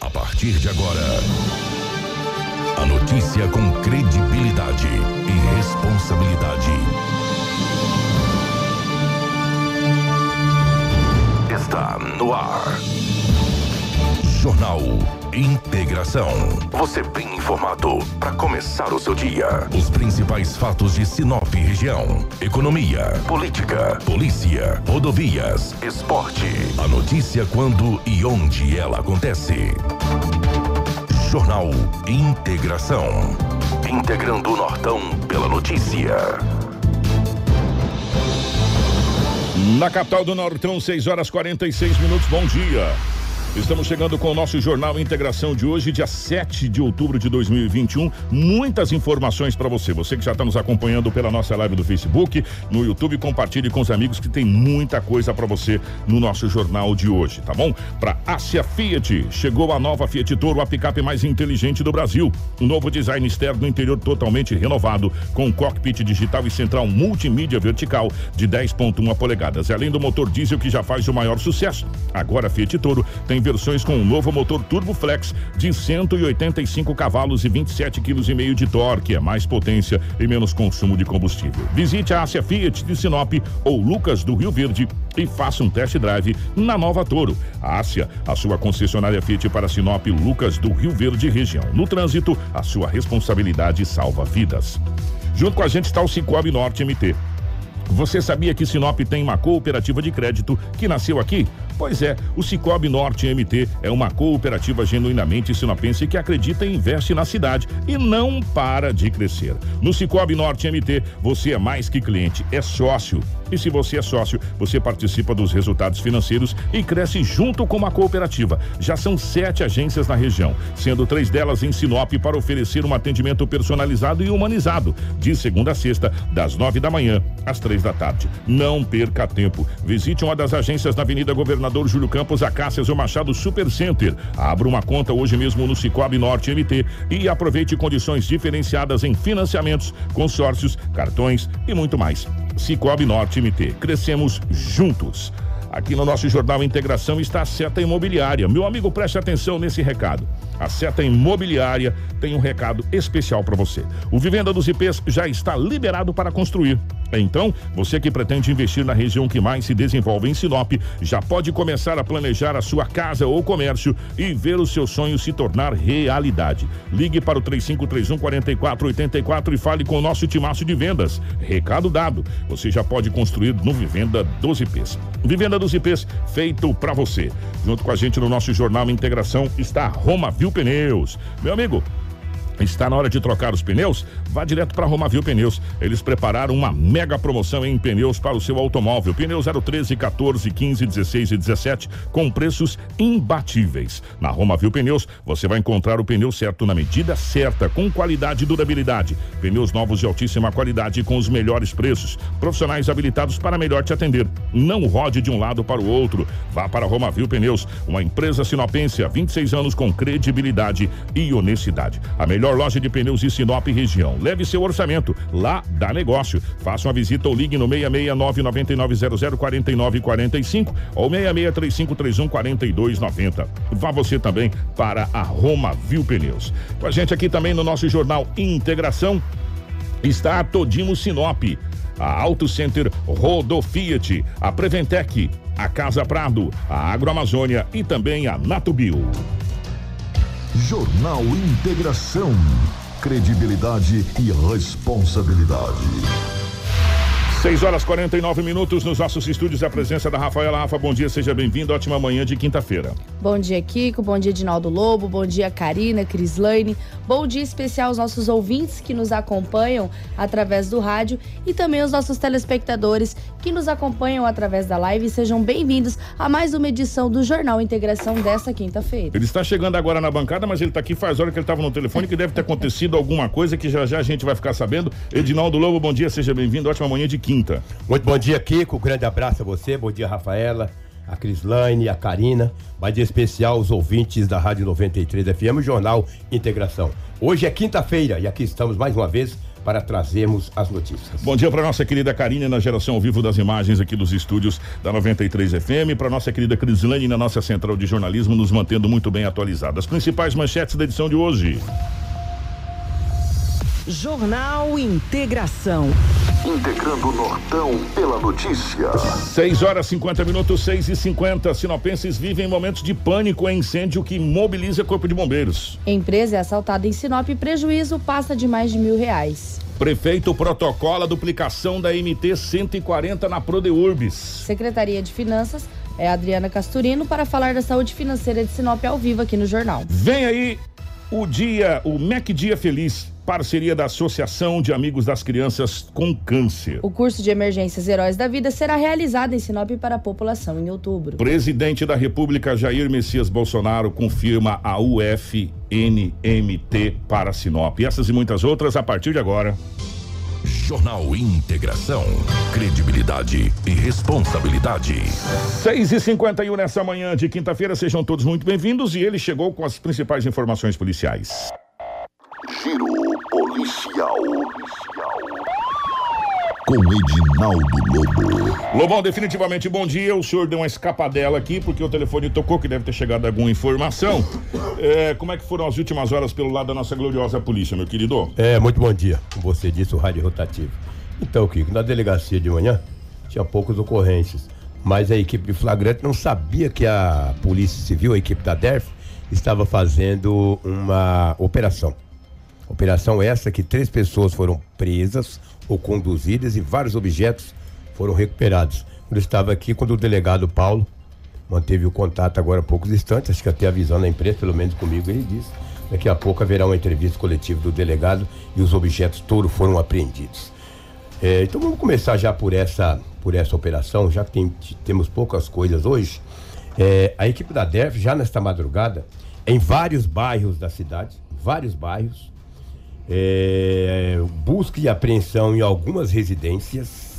A partir de agora, a notícia com credibilidade e responsabilidade. Está no ar. Jornal Integração. Você bem informado para começar o seu dia. Os principais fatos de Sinop região: economia, política, polícia, rodovias, esporte. A notícia quando e onde ela acontece. Jornal Integração. Integrando o Nortão pela notícia. Na capital do Nortão, 6 horas 46 minutos. Bom dia. Estamos chegando com o nosso Jornal Integração de hoje, dia 7 de outubro de 2021. Muitas informações para você. Você que já está nos acompanhando pela nossa live do Facebook, no YouTube, compartilhe com os amigos que tem muita coisa para você no nosso jornal de hoje, tá bom? Para Ásia Fiat, chegou a nova Fiat Toro, a picape mais inteligente do Brasil. Um novo design externo interior totalmente renovado, com cockpit digital e central multimídia vertical de 10.1 polegadas. Além do motor diesel que já faz o maior sucesso, agora a Fiat Toro tem versões com um novo motor Turbo Flex de 185 cavalos e 27 kg de torque, é mais potência e menos consumo de combustível. Visite a Ásia Fiat de Sinop ou Lucas do Rio Verde e faça um test drive na Nova Toro. Ásia, a sua concessionária Fiat para Sinop, Lucas do Rio Verde região. No trânsito, a sua responsabilidade salva vidas. Junto com a gente está o Cicobi Norte MT. Você sabia que Sinop tem uma cooperativa de crédito que nasceu aqui? Pois é, o Cicobi Norte MT é uma cooperativa genuinamente sinopense que acredita e investe na cidade e não para de crescer. No Cicobi Norte MT, você é mais que cliente, é sócio. E se você é sócio, você participa dos resultados financeiros e cresce junto com a cooperativa. Já são sete agências na região, sendo três delas em Sinop para oferecer um atendimento personalizado e humanizado, de segunda a sexta, das nove da manhã às três da tarde. Não perca tempo. Visite uma das agências na Avenida Governador Governador Júlio Campos, Acácias ou Machado Super Center. Abra uma conta hoje mesmo no Cicobi Norte MT e aproveite condições diferenciadas em financiamentos, consórcios, cartões e muito mais. Cicobi Norte MT. Crescemos juntos. Aqui no nosso Jornal Integração está a Seta Imobiliária. Meu amigo, preste atenção nesse recado. A Seta Imobiliária tem um recado especial para você. O Vivenda dos IPs já está liberado para construir. Então, você que pretende investir na região que mais se desenvolve em Sinop, já pode começar a planejar a sua casa ou comércio e ver o seu sonho se tornar realidade. Ligue para o 3531 4484 e fale com o nosso timaço de vendas. Recado dado. Você já pode construir no Vivenda dos IPs. Vivenda dos IPs feito para você. Junto com a gente no nosso jornal Integração está Roma Viu Pneus. Meu amigo, Está na hora de trocar os pneus? Vá direto para Romavil Pneus. Eles prepararam uma mega promoção em pneus para o seu automóvel. Pneus 013, 14, 15, 16 e 17 com preços imbatíveis. Na Romavil Pneus, você vai encontrar o pneu certo na medida certa, com qualidade e durabilidade. Pneus novos de altíssima qualidade com os melhores preços. Profissionais habilitados para melhor te atender. Não rode de um lado para o outro. Vá para Romavil Pneus, uma empresa sinopense há 26 anos com credibilidade e honestidade. A melhor melhor loja de pneus de Sinop região. Leve seu orçamento, lá dá negócio. Faça uma visita ou ligue no 669 9900 4945 ou 663531 4290. Vá você também para a Roma Viu Pneus. Com a gente aqui também no nosso jornal Integração está a Todimo Sinop, a Auto Center Rodo Fiat, a Preventec, a Casa Prado, a Agroamazônia e também a Natubio. Jornal Integração. Credibilidade e responsabilidade. 6 horas 49 minutos nos nossos estúdios. A presença da Rafaela. Rafa, bom dia, seja bem-vindo. Ótima manhã de quinta-feira. Bom dia, Kiko. Bom dia, Dinaldo Lobo. Bom dia, Karina, Crislaine. Bom dia especial aos nossos ouvintes que nos acompanham através do rádio e também aos nossos telespectadores que nos acompanham através da live. Sejam bem-vindos a mais uma edição do Jornal Integração desta quinta-feira. Ele está chegando agora na bancada, mas ele está aqui faz hora que ele estava no telefone que deve ter acontecido alguma coisa que já já a gente vai ficar sabendo. Edinaldo Lobo, bom dia, seja bem-vindo. Ótima manhã de quinta quinta. Muito bom dia, Kiko. Grande abraço a você. Bom dia, Rafaela, a Crislaine, a Karina. Mais de especial os ouvintes da Rádio 93 FM, o Jornal Integração. Hoje é quinta-feira e aqui estamos mais uma vez para trazermos as notícias. Bom dia para nossa querida Karine na geração ao vivo das imagens aqui dos estúdios da 93 FM, para nossa querida Crislane na nossa central de jornalismo, nos mantendo muito bem atualizados. As principais manchetes da edição de hoje. Jornal Integração. Integrando o Nortão pela notícia. 6 horas 50 minutos, 6 e 50 Sinopenses vivem momentos de pânico em incêndio que mobiliza Corpo de Bombeiros. Empresa é assaltada em Sinop e prejuízo passa de mais de mil reais. Prefeito protocola a duplicação da MT 140 na Prodeurbis. Secretaria de Finanças é Adriana Casturino para falar da saúde financeira de Sinop ao vivo aqui no jornal. Vem aí o dia, o MEC Dia Feliz, parceria da Associação de Amigos das Crianças com Câncer. O curso de emergências Heróis da Vida será realizado em Sinop para a população em outubro. Presidente da República Jair Messias Bolsonaro confirma a UFNMT para Sinop. Essas e muitas outras a partir de agora. Jornal Integração. Credibilidade e responsabilidade. 6 e 51 nessa manhã de quinta-feira, sejam todos muito bem-vindos e ele chegou com as principais informações policiais. Giro policial. Com Edinaldo Lobo. Lobão, definitivamente bom dia. O senhor deu uma escapadela aqui porque o telefone tocou, que deve ter chegado alguma informação. É, como é que foram as últimas horas pelo lado da nossa gloriosa polícia, meu querido? É, muito bom dia. Como você disse, o rádio rotativo. Então, Kiko, na delegacia de manhã tinha poucas ocorrências, mas a equipe de flagrante não sabia que a Polícia Civil, a equipe da DERF, estava fazendo uma operação. Operação essa que três pessoas foram presas ou conduzidas e vários objetos foram recuperados. Eu estava aqui, quando o delegado Paulo manteve o contato agora há poucos instantes, acho que até avisando a imprensa, pelo menos comigo, ele disse. Daqui a pouco haverá uma entrevista coletiva do delegado e os objetos todos foram apreendidos. É, então vamos começar já por essa, por essa operação, já que tem, temos poucas coisas hoje. É, a equipe da DERF, já nesta madrugada, em vários bairros da cidade, vários bairros, é, busca e apreensão em algumas residências.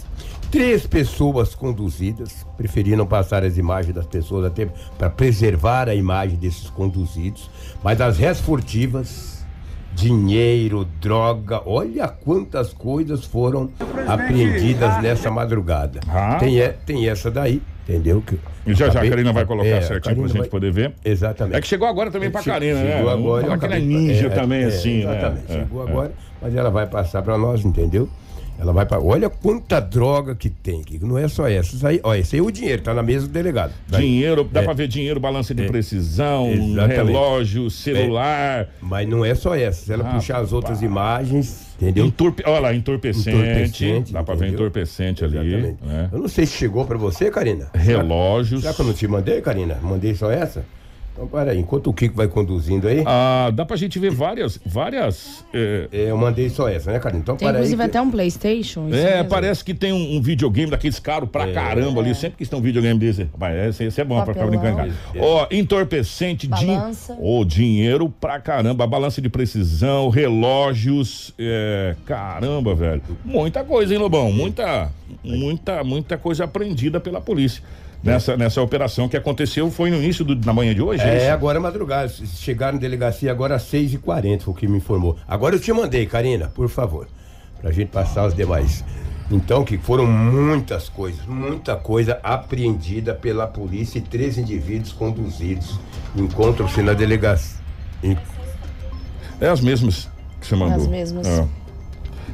Três pessoas conduzidas, preferiram passar as imagens das pessoas até para preservar a imagem desses conduzidos. Mas as réis furtivas, dinheiro, droga, olha quantas coisas foram apreendidas nessa madrugada. Ah. Tem, tem essa daí, entendeu? Que E já já a acabei- Karina vai colocar é, certinho pra gente vai- poder ver. Exatamente. É que chegou agora também pra Karina, né? Chegou agora. falar eu que ela é acabei- ninja também, é, assim, né? Exatamente. É, Chegou é. agora, mas ela vai passar pra nós, entendeu? Ela vai para. Olha quanta droga que tem, Kiko. Não é só essa. Isso aí, ó, esse aí é o dinheiro, tá na mesa do delegado. Daí- Dinheiro, dá É. pra ver dinheiro, balança de precisão, Exatamente. relógio, celular. Mas não é só essa. Se ela Ah, puxar as outras pá. imagens, entendeu? Entorpe... Olha lá, entorpecente. Entorpecente, Dá pra ver entorpecente ali. Né? Eu não sei se chegou pra você, Karina. Relógios. Será que eu não te mandei, Karina? Mandei só essa? Então, para aí. Enquanto o Kiko vai conduzindo aí, Ah, dá pra gente ver várias. várias é, é, eu mandei só essa, né, Karina? Então, Tem para aí. inclusive que- até um Playstation. isso É, mesmo. parece que tem um, um videogame daqueles caros pra É. caramba ali. Sempre que estão um videogame desse. Vai, esse, esse é bom pra ficar Papelão. brincando. em casa. Ó, entorpecente, din... Balança. Ô, dinheiro pra caramba. Balança de precisão, relógios. É... Caramba, velho. Muita coisa, hein, Lobão? Muita, muita, muita coisa aprendida pela polícia. Nessa, nessa operação que aconteceu, foi no início do, na manhã de hoje? É, isso? agora é madrugada. Chegaram na delegacia agora às 6h40, foi o que me informou. Agora eu te mandei, Karina, por favor, pra gente passar os demais. Então, que foram muitas coisas, muita coisa apreendida pela polícia e três indivíduos conduzidos. Encontram-se na delegacia. Em- É as mesmas que você mandou. As mesmas. Ah.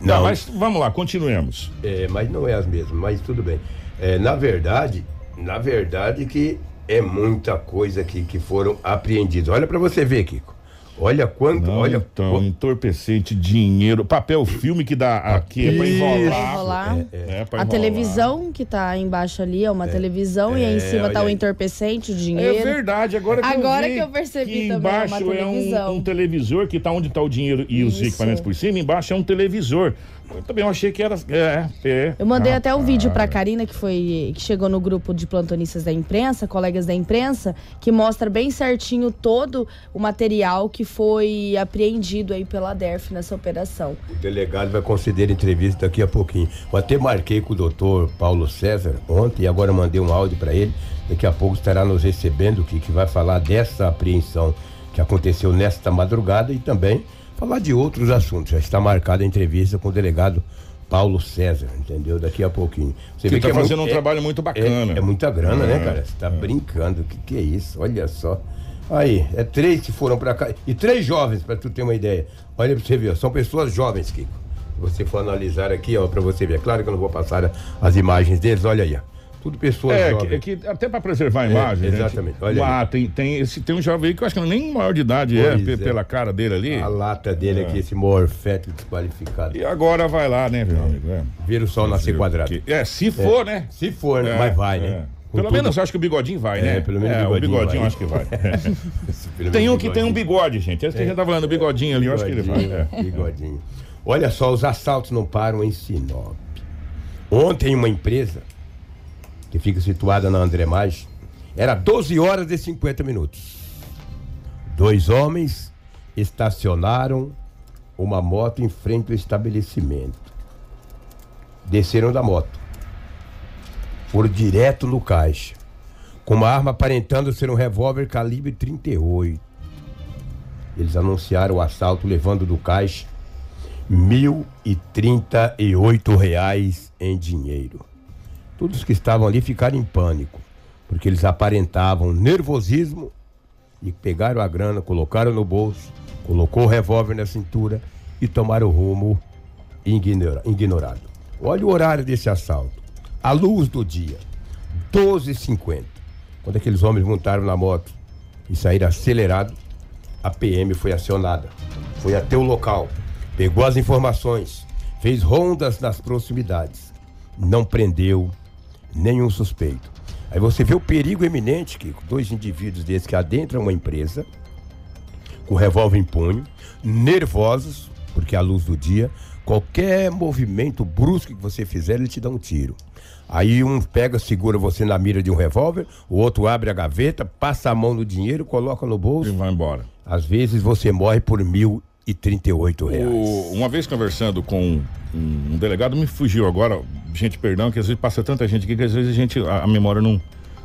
Não. Tá, mas vamos lá, continuemos. É, mas não é as mesmas, mas tudo bem. É, na verdade, na verdade que é muita coisa que, que foram apreendidas. Olha pra você ver, Kiko. Olha quanto, Não, olha. então, entorpecente, dinheiro, papel filme que dá aqui é pra Isso. enrolar. Enrolar. É, pra A enrolar. televisão que tá embaixo ali é uma televisão e aí em É, cima tá o aí. entorpecente, o É dinheiro. verdade, agora que Agora eu que eu percebi que também, é uma embaixo é, televisão. um, um televisor que tá onde tá o dinheiro e os Isso. equipamentos por cima, embaixo é um televisor. Eu também achei que era. É, é. Eu mandei Ah, até um ah, vídeo pra Karina, que foi que chegou no grupo de plantonistas da imprensa, colegas da imprensa, que mostra bem certinho todo o material que foi apreendido aí pela DERF nessa operação. O delegado vai conceder entrevista daqui a pouquinho. Eu até marquei com o doutor Paulo César ontem e agora mandei um áudio para ele. Daqui a pouco estará nos recebendo, que, que vai falar dessa apreensão que aconteceu nesta madrugada e também falar de outros assuntos. Já está marcada a entrevista com o delegado Paulo César, entendeu? Daqui a pouquinho. Você está é fazendo muito, um é, trabalho muito bacana. É, é muita grana, né, cara? Você está brincando. O que, que é isso? Olha só. Aí, é três que foram para cá. E três jovens, para tu ter uma ideia. Olha pra você ver, são pessoas jovens, Kiko. Se você for analisar aqui, ó, para você ver. É claro que eu não vou passar as imagens deles, olha aí, ó. Tudo pessoas é, jovens. Que, que até para preservar a é, imagem. É, exatamente. Gente, olha ah, tem, tem, esse, tem um jovem aí que eu acho que nem maior de idade é, é, pela cara dele ali. A lata dele aqui, esse morfeto desqualificado. E agora vai lá, né, meu amigo? É. Vira o sol nascer quadrado. Que, é, se for, né? Se for, né? Mas vai, né? Pelo tudo... menos eu acho que o bigodinho vai, né? É, pelo menos é, o bigodinho, acho que vai. tem um que tem um bigode, gente. Esse que já tá falando, o bigodinho ali, eu acho que ele vai. É. Bigodinho. Olha só, os assaltos não param em Sinop. Ontem uma empresa que fica situada na André Mais, era 12 horas e 50 minutos. Dois homens estacionaram uma moto em frente ao estabelecimento. Desceram da moto. Foram direto no caixa. Com uma arma aparentando ser um revólver calibre 38. Eles anunciaram o assalto levando do caixa oito reais em dinheiro. Todos que estavam ali ficaram em pânico, porque eles aparentavam nervosismo e pegaram a grana, colocaram no bolso, colocou o revólver na cintura e tomaram o rumo ignorado. Olha o horário desse assalto. A luz do dia, 12h50. Quando aqueles homens montaram na moto e saíram acelerados, a PM foi acionada. Foi até o local, pegou as informações, fez rondas nas proximidades. Não prendeu, nenhum suspeito. Aí você vê o perigo eminente que dois indivíduos desses que adentram uma empresa com revólver em punho, nervosos, porque à luz do dia, qualquer movimento brusco que você fizer, ele te dá um tiro. Aí um pega, segura você na mira de um revólver, o outro abre a gaveta, passa a mão no dinheiro, coloca no bolso e vai embora. Às vezes você morre por mil e trinta e oito reais. O, uma vez conversando com um, um, delegado, me fugiu agora, gente, perdão, que às vezes passa tanta gente aqui que às vezes a gente, a, a memória não,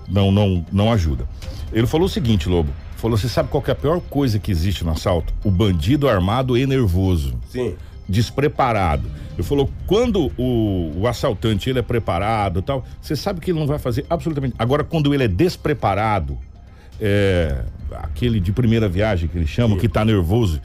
não, não, não ajuda. Ele falou o seguinte, Lobo, falou, você sabe qual é a pior coisa que existe no assalto? O bandido armado e nervoso. Sim. Despreparado. Ele falou, quando o, o assaltante ele é preparado tal, você sabe que ele não vai fazer absolutamente. Agora, quando ele é despreparado, é, aquele de primeira viagem que eles chamam, Sim. que tá nervoso.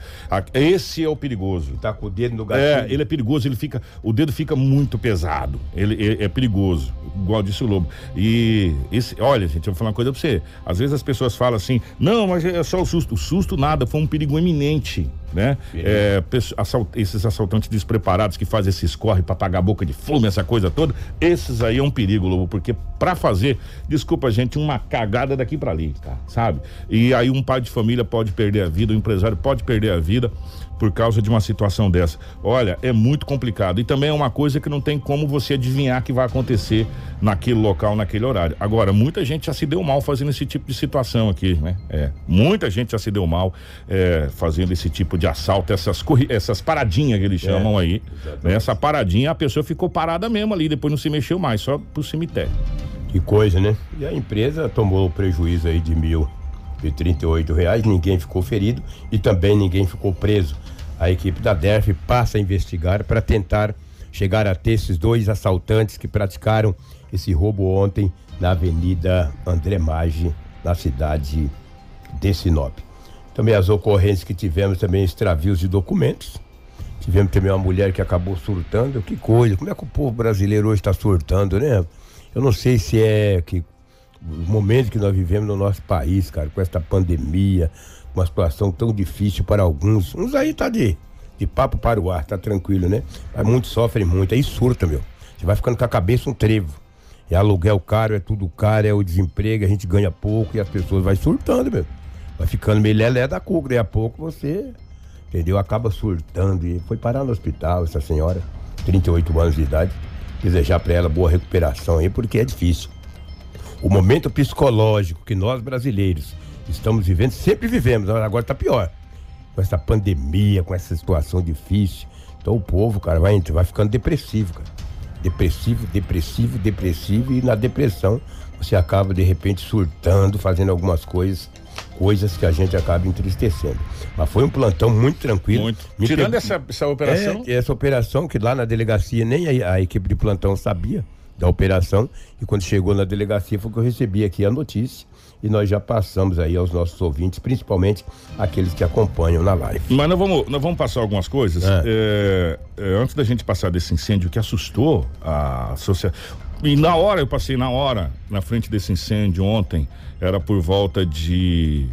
Esse é o perigoso. Tá com o dedo no gatilho. É, ele é perigoso, ele fica, o dedo fica muito pesado. Ele é, é perigoso, igual disse o Lobo. E esse, olha, gente, eu vou falar uma coisa pra você. Às vezes as pessoas falam assim: "Não, mas é só o susto". O susto nada, foi um perigo eminente, né? É, assalt, esses assaltantes despreparados que fazem esses corre para pagar a boca de fumo, essa coisa toda, esses aí é um perigo, Lobo, porque para fazer, desculpa, gente, uma cagada daqui para ali, cara, sabe? E aí um pai de família pode perder a vida, o um empresário pode perder a vida por causa de uma situação dessa. Olha, é muito complicado. E também é uma coisa que não tem como você adivinhar que vai acontecer naquele local, naquele horário. Agora, muita gente já se deu mal fazendo esse tipo de situação aqui, né? É, muita gente já se deu mal é, fazendo esse tipo de assalto, essas, essas paradinhas que eles é, chamam é, aí. Né? Essa paradinha, a pessoa ficou parada mesmo ali, depois não se mexeu mais, só pro cemitério. Que coisa, né? E a empresa tomou o prejuízo aí de mil e 38 reais, ninguém ficou ferido e também ninguém ficou preso. A equipe da DERF passa a investigar para tentar chegar a ter esses dois assaltantes que praticaram esse roubo ontem na Avenida André Maggi, na cidade de Sinop. Também as ocorrências que tivemos também extravios de documentos. Tivemos também uma mulher que acabou surtando. Que coisa, como é que o povo brasileiro hoje está surtando, né? Eu não sei se é que momento que nós vivemos no nosso país, cara, com esta pandemia, uma situação tão difícil para alguns. Uns aí tá de, de papo para o ar, tá tranquilo, né? Mas muitos sofrem muito, aí surta, meu. Você vai ficando com a cabeça um trevo. É aluguel caro, é tudo caro, é o desemprego, a gente ganha pouco e as pessoas vai surtando, meu. Vai ficando meio lelé da cuca, daí a pouco você, entendeu? Acaba surtando e foi parar no hospital essa senhora, 38 anos de idade. Desejar para ela boa recuperação aí, porque é difícil. O momento psicológico que nós brasileiros estamos vivendo, sempre vivemos, agora está pior. Com essa pandemia, com essa situação difícil. Então o povo, cara, vai, vai ficando depressivo, cara. Depressivo, depressivo, depressivo, e na depressão você acaba de repente surtando, fazendo algumas coisas coisas que a gente acaba entristecendo. Mas foi um plantão muito tranquilo. Muito. Tirando per... essa, essa operação. É, essa operação que lá na delegacia nem a, a, equipe de plantão sabia da operação. E quando chegou na delegacia foi que eu recebi aqui a notícia. E nós já passamos aí aos nossos ouvintes, principalmente aqueles que acompanham na live. Mas nós vamos, nós vamos passar algumas coisas. É. É, é, antes da gente passar desse incêndio que assustou a sociedade. E na hora, eu passei na hora, na frente desse incêndio ontem, era por volta de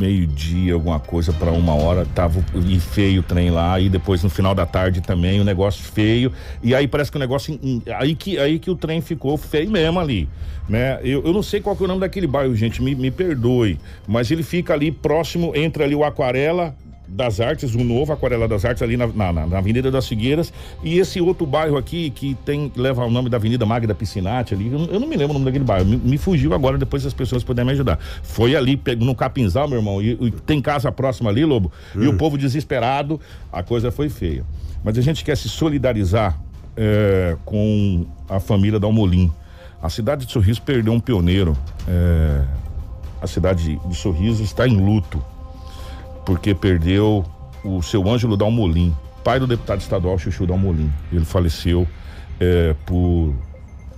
meio-dia, alguma coisa para uma hora, tava e feio o trem lá, e depois no final da tarde também o negócio feio, e aí parece que o negócio aí que aí que o trem ficou feio mesmo ali, né? Eu, eu não sei qual é o nome daquele bairro, gente, me, me perdoe, mas ele fica ali próximo entre ali o Aquarela das Artes, o novo Aquarela das Artes ali na, na, na, Avenida das Figueiras e esse outro bairro aqui que tem leva o nome da Avenida Magda Piscinati ali, eu, eu não me lembro o nome daquele bairro, me, me, fugiu agora, depois as pessoas puderem me ajudar. Foi ali no Capinzal, meu irmão, e, e tem casa próxima ali, Lobo, hum. e o hum. povo desesperado, a coisa foi feia. Mas a gente quer se solidarizar é, com a família da Almolim. A cidade de Sorriso perdeu um pioneiro. É, a cidade de Sorriso está em luto porque perdeu o seu Ângelo Dalmolin, pai do deputado estadual Chuchu Dalmolin. Ele faleceu é, por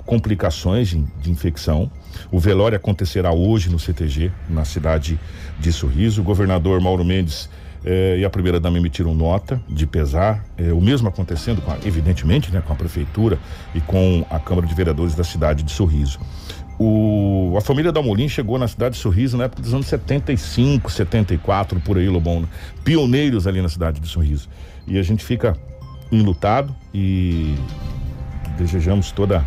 complicações de, de, infecção. O velório acontecerá hoje no CTG, na cidade de Sorriso. O governador Mauro Mendes eh, e a primeira dama emitiram nota de pesar. Eh, o mesmo acontecendo, a, evidentemente, né, com a prefeitura e com a Câmara de Vereadores da cidade de Sorriso. O, a família da Molim chegou na cidade de Sorriso na época dos anos 75, 74, por aí, Lobão. Né? Pioneiros ali na cidade de Sorriso. E a gente fica enlutado e desejamos toda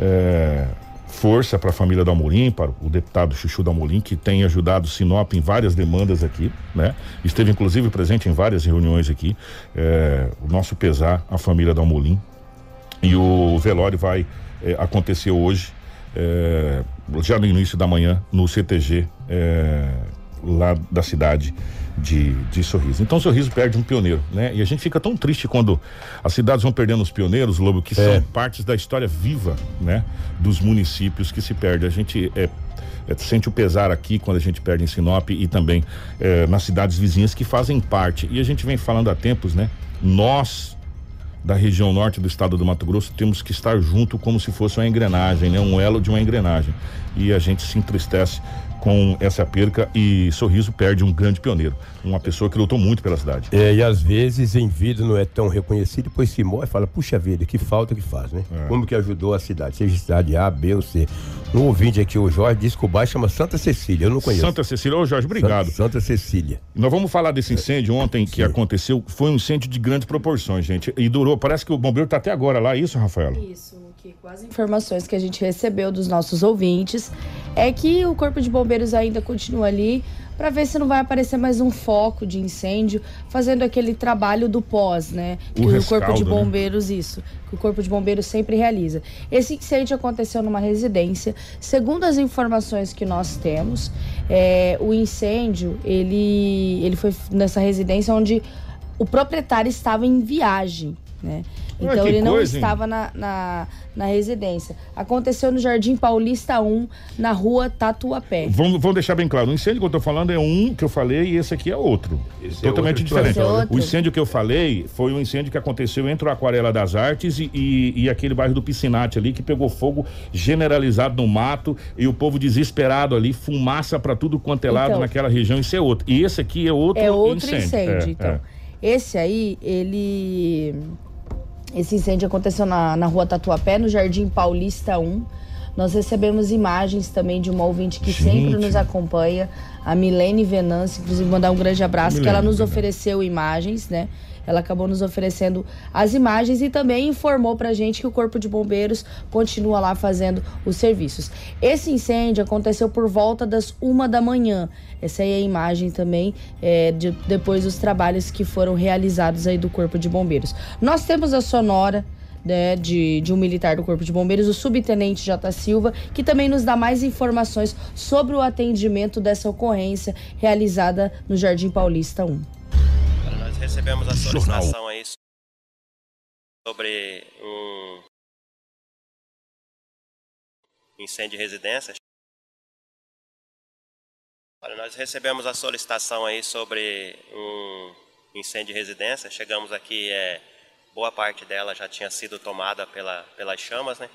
é, força para a família da Amorim, para o deputado Chuchu da Amorim, que tem ajudado Sinop em várias demandas aqui, né? Esteve inclusive presente em várias reuniões aqui. É, o nosso pesar, a família da Amorim. E o velório vai é, acontecer hoje é, já no início da manhã, no CTG é, lá da cidade de, de Sorriso. Então Sorriso perde um pioneiro, né? E a gente fica tão triste quando as cidades vão perdendo os pioneiros, Lobo, que é. são partes da história viva, né? Dos municípios que se perde. A gente é, é, sente o pesar aqui quando a gente perde em Sinop e também é, nas cidades vizinhas que fazem parte. E a gente vem falando há tempos, né? Nós da região norte do estado do Mato Grosso, temos que estar junto como se fosse uma engrenagem, né? Um elo de uma engrenagem. E a gente se entristece com essa perca e Sorriso perde um grande pioneiro, uma pessoa que lutou muito pela cidade. É, e às vezes em vida não é tão reconhecido, depois se morre e fala, puxa vida, que falta que faz, né? É. Como que ajudou a cidade, seja cidade A, B ou C. Um ouvinte aqui, o Jorge, disse que o bairro chama Santa Cecília, eu não conheço. Santa Cecília, ô Jorge, obrigado. Santa, Santa Cecília. Nós vamos falar desse incêndio ontem que Sim. aconteceu, foi um incêndio de grandes proporções, gente, e durou, parece que o bombeiro está até agora lá, é isso, Rafaela? Isso que com as informações que a gente recebeu dos nossos ouvintes, é que o Corpo de Bombeiros ainda continua ali para ver se não vai aparecer mais um foco de incêndio, fazendo aquele trabalho do pós, né? O que rescaldo, o Corpo de né? Bombeiros, né? isso, que o Corpo de Bombeiros sempre realiza. Esse incêndio aconteceu numa residência. Segundo as informações que nós temos, é, o incêndio, ele, ele foi nessa residência onde o proprietário estava em viagem, né? Então ele não coisa, estava na, na, na, residência. Aconteceu no Jardim Paulista 1, na rua Tatuapé. Vamos, vamos deixar bem claro: o incêndio que eu estou falando é um que eu falei e esse aqui é outro. Esse é totalmente é diferente. O incêndio que eu falei foi um incêndio que aconteceu entre o Aquarela das Artes e, e, e aquele bairro do Piscinate ali, que pegou fogo generalizado no mato e o povo desesperado ali, fumaça para tudo quanto é lado então, naquela região. Isso é outro. E esse aqui é outro incêndio. É outro incêndio, incêndio é, então. É. Esse aí, ele esse incêndio aconteceu na, na rua Tatuapé, no Jardim Paulista 1. Nós recebemos imagens também de uma ouvinte que Gente. sempre nos acompanha, a Milene Venance, inclusive mandar um grande abraço, Milene, que ela nos ofereceu imagens, né? Ela acabou nos oferecendo as imagens e também informou pra gente que o Corpo de Bombeiros continua lá fazendo os serviços. Esse incêndio aconteceu por volta das uma da manhã. Essa aí é a imagem também é, de, depois dos trabalhos que foram realizados aí do Corpo de Bombeiros. Nós temos a sonora né, de, de, um militar do Corpo de Bombeiros, o subtenente J. Silva, que também nos dá mais informações sobre o atendimento dessa ocorrência realizada no Jardim Paulista 1 recebemos a solicitação aí sobre um incêndio de residência Olha, nós recebemos a solicitação aí sobre um incêndio de residência. Chegamos aqui, é, boa parte dela já tinha sido tomada pela, pelas chamas, né?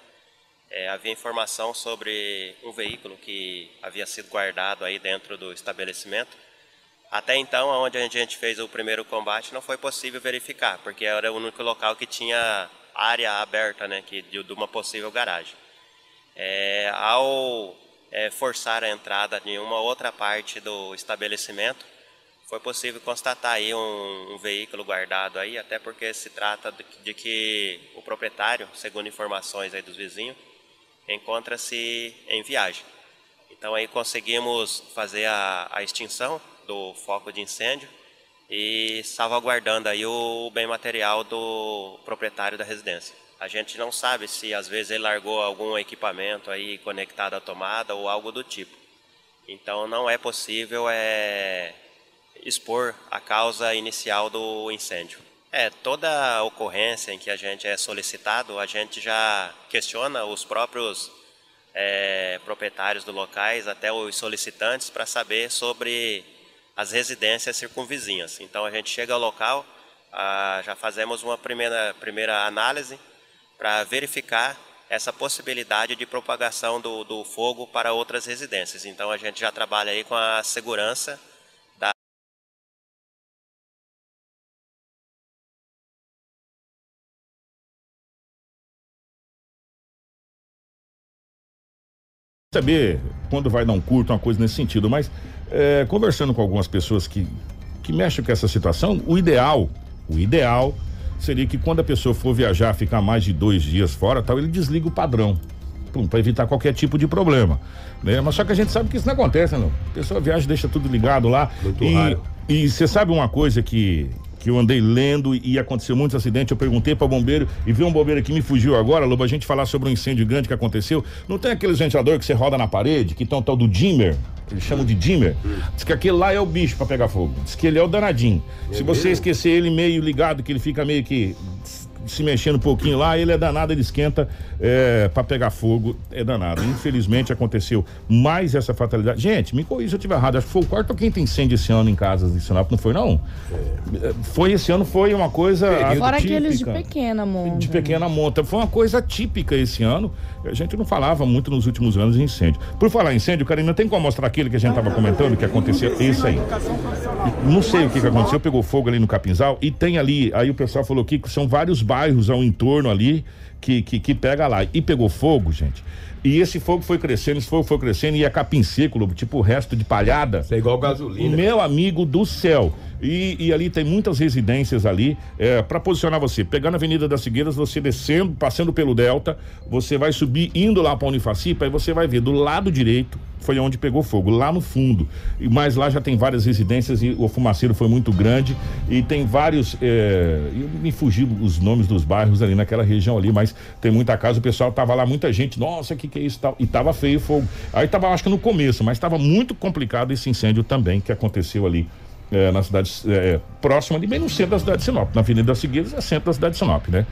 É, havia informação sobre um veículo que havia sido guardado aí dentro do estabelecimento. Até então, onde a gente fez o primeiro combate, não foi possível verificar, porque era o único local que tinha área aberta, né, que, de, uma possível garagem. É, ao é, forçar a entrada de uma outra parte do estabelecimento, foi possível constatar aí um, um veículo guardado aí, até porque se trata de, de, que o proprietário, segundo informações aí dos vizinhos, encontra-se em viagem. Então aí conseguimos fazer a, a extinção do foco de incêndio e salvaguardando aí o bem material do proprietário da residência. A gente não sabe se às vezes ele largou algum equipamento aí conectado à tomada ou algo do tipo. Então não é possível é, expor a causa inicial do incêndio. É, toda ocorrência em que a gente é solicitado, a gente já questiona os próprios é, proprietários dos locais, até os solicitantes, para saber sobre as residências circunvizinhas. Então a gente chega ao local, ah, já fazemos uma primeira, primeira análise para verificar essa possibilidade de propagação do, do fogo para outras residências. Então a gente já trabalha aí com a segurança da saber quando vai dar um curto, uma coisa nesse sentido, mas é, conversando com algumas pessoas que, que mexem com essa situação, o ideal, o ideal seria que quando a pessoa for viajar, ficar mais de dois dias fora, tal, ele desliga o padrão para evitar qualquer tipo de problema, né? Mas só que a gente sabe que isso não acontece, não. A pessoa viaja, deixa tudo ligado lá. Muito e, raro. E você sabe uma coisa que que eu andei lendo e aconteceu muitos acidentes, eu perguntei para bombeiro e vi um bombeiro que me fugiu agora, Lobo, a gente falar sobre um incêndio grande que aconteceu. Não tem aqueles ventilador que você roda na parede, que tem um tal do dimmer, eles chamam de dimmer. Diz que aquele lá é o bicho para pegar fogo. Diz que ele é o danadinho. Se você esquecer ele meio ligado, que ele fica meio que se mexendo um pouquinho lá, ele é danado, ele esquenta é, para pegar fogo, é danado. Infelizmente aconteceu mais essa fatalidade. Gente, me corrija se eu estiver errado, acho que foi o quarto ou quinto incêndio esse ano em casas de Sinop, não foi não? É, Foi esse ano, foi uma coisa Fora aqueles de pequena monta. De pequena monta. Foi uma coisa típica esse ano. A gente não falava muito nos últimos anos de incêndio. Por falar em incêndio, Karina, tem como mostrar aquele que a gente estava comentando que aconteceu? Isso aí. Não sei o que, que aconteceu, pegou fogo ali no Capinzal e tem ali, aí o pessoal falou que são vários bairros ao entorno ali que, que, que pega lá. E pegou fogo, gente. E esse fogo foi crescendo, esse fogo foi crescendo e é capim seco, tipo o resto de palhada. Isso é igual gasolina. Meu amigo do céu. E, e ali tem muitas residências ali é, para posicionar você. Pegando a Avenida das Figueiras, você descendo, passando pelo Delta, você vai subir, indo lá para Unifacipa, aí você vai ver do lado direito foi onde pegou fogo, lá no fundo. Mas lá já tem várias residências e o fumaceiro foi muito grande e tem vários. É, eu me fugi os nomes dos bairros ali naquela região ali, mas tem muita casa, o pessoal tava lá, muita gente, nossa, que que é isso e tal. E tava feio o fogo. Aí tava, acho que no começo, mas tava muito complicado esse incêndio também que aconteceu ali. é, na cidade é, próxima ali, bem no centro da cidade de Sinop, na Avenida das Figueiras, é centro da cidade de Sinop, né?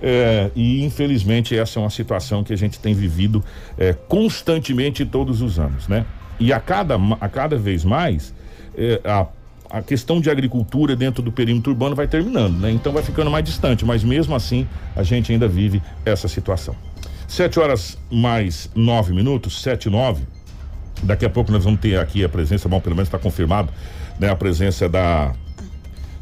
É, e infelizmente essa é uma situação que a gente tem vivido é, constantemente todos os anos, né? E a cada, a cada vez mais é, a, a questão de agricultura dentro do perímetro urbano vai terminando, né? Então vai ficando mais distante, mas mesmo assim a gente ainda vive essa situação. Sete horas mais nove minutos, sete nove. Daqui a pouco nós vamos ter aqui a presença, bom, pelo menos está confirmado, né? A presença da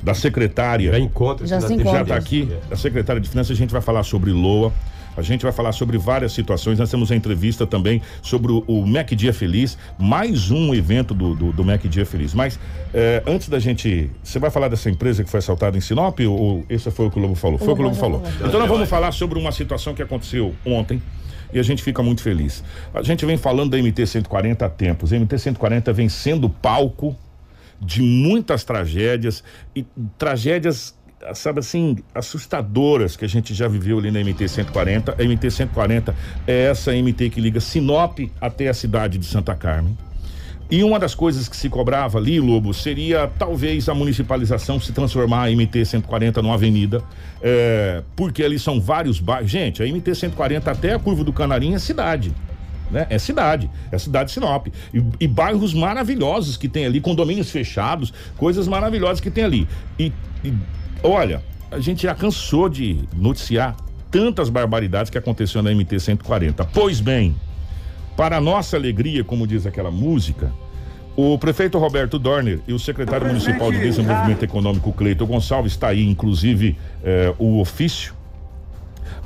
da secretária Já encontra Já se na encontra. já está aqui, a secretária de Finanças, a gente vai falar sobre LOA, a gente vai falar sobre várias situações. Nós temos a entrevista também sobre o, o Mac Dia Feliz, mais um evento do, do, do Mac Dia Feliz. Mas eh, antes da gente. Você vai falar dessa empresa que foi assaltada em Sinop? Ou, ou esse foi o que o Lobo falou? Foi o que o Lobo falou. Então nós vamos falar sobre uma situação que aconteceu ontem. E a gente fica muito feliz. A gente vem falando da MT-140 há tempos. A MT-140 vem sendo palco de muitas tragédias e tragédias, sabe assim, assustadoras que a gente já viveu ali na MT 140. A MT 140 é essa MT que liga Sinop até a cidade de Santa Carmen. E uma das coisas que se cobrava ali, Lobo, seria talvez a municipalização se transformar a MT 140 numa avenida, é, porque ali são vários bairros. Gente, a MT 140 até a curva do Canarinho é cidade. Né? É cidade, é cidade de Sinop. E, e, bairros maravilhosos que tem ali, condomínios fechados, coisas maravilhosas que tem ali. E, e olha, a gente já cansou de noticiar tantas barbaridades que aconteceu na MT 140. Pois bem, para nossa alegria, como diz aquela música, o prefeito Roberto Dorner e o secretário municipal de Desenvolvimento Econômico, Cleiton Gonçalves, está aí, inclusive, eh, o ofício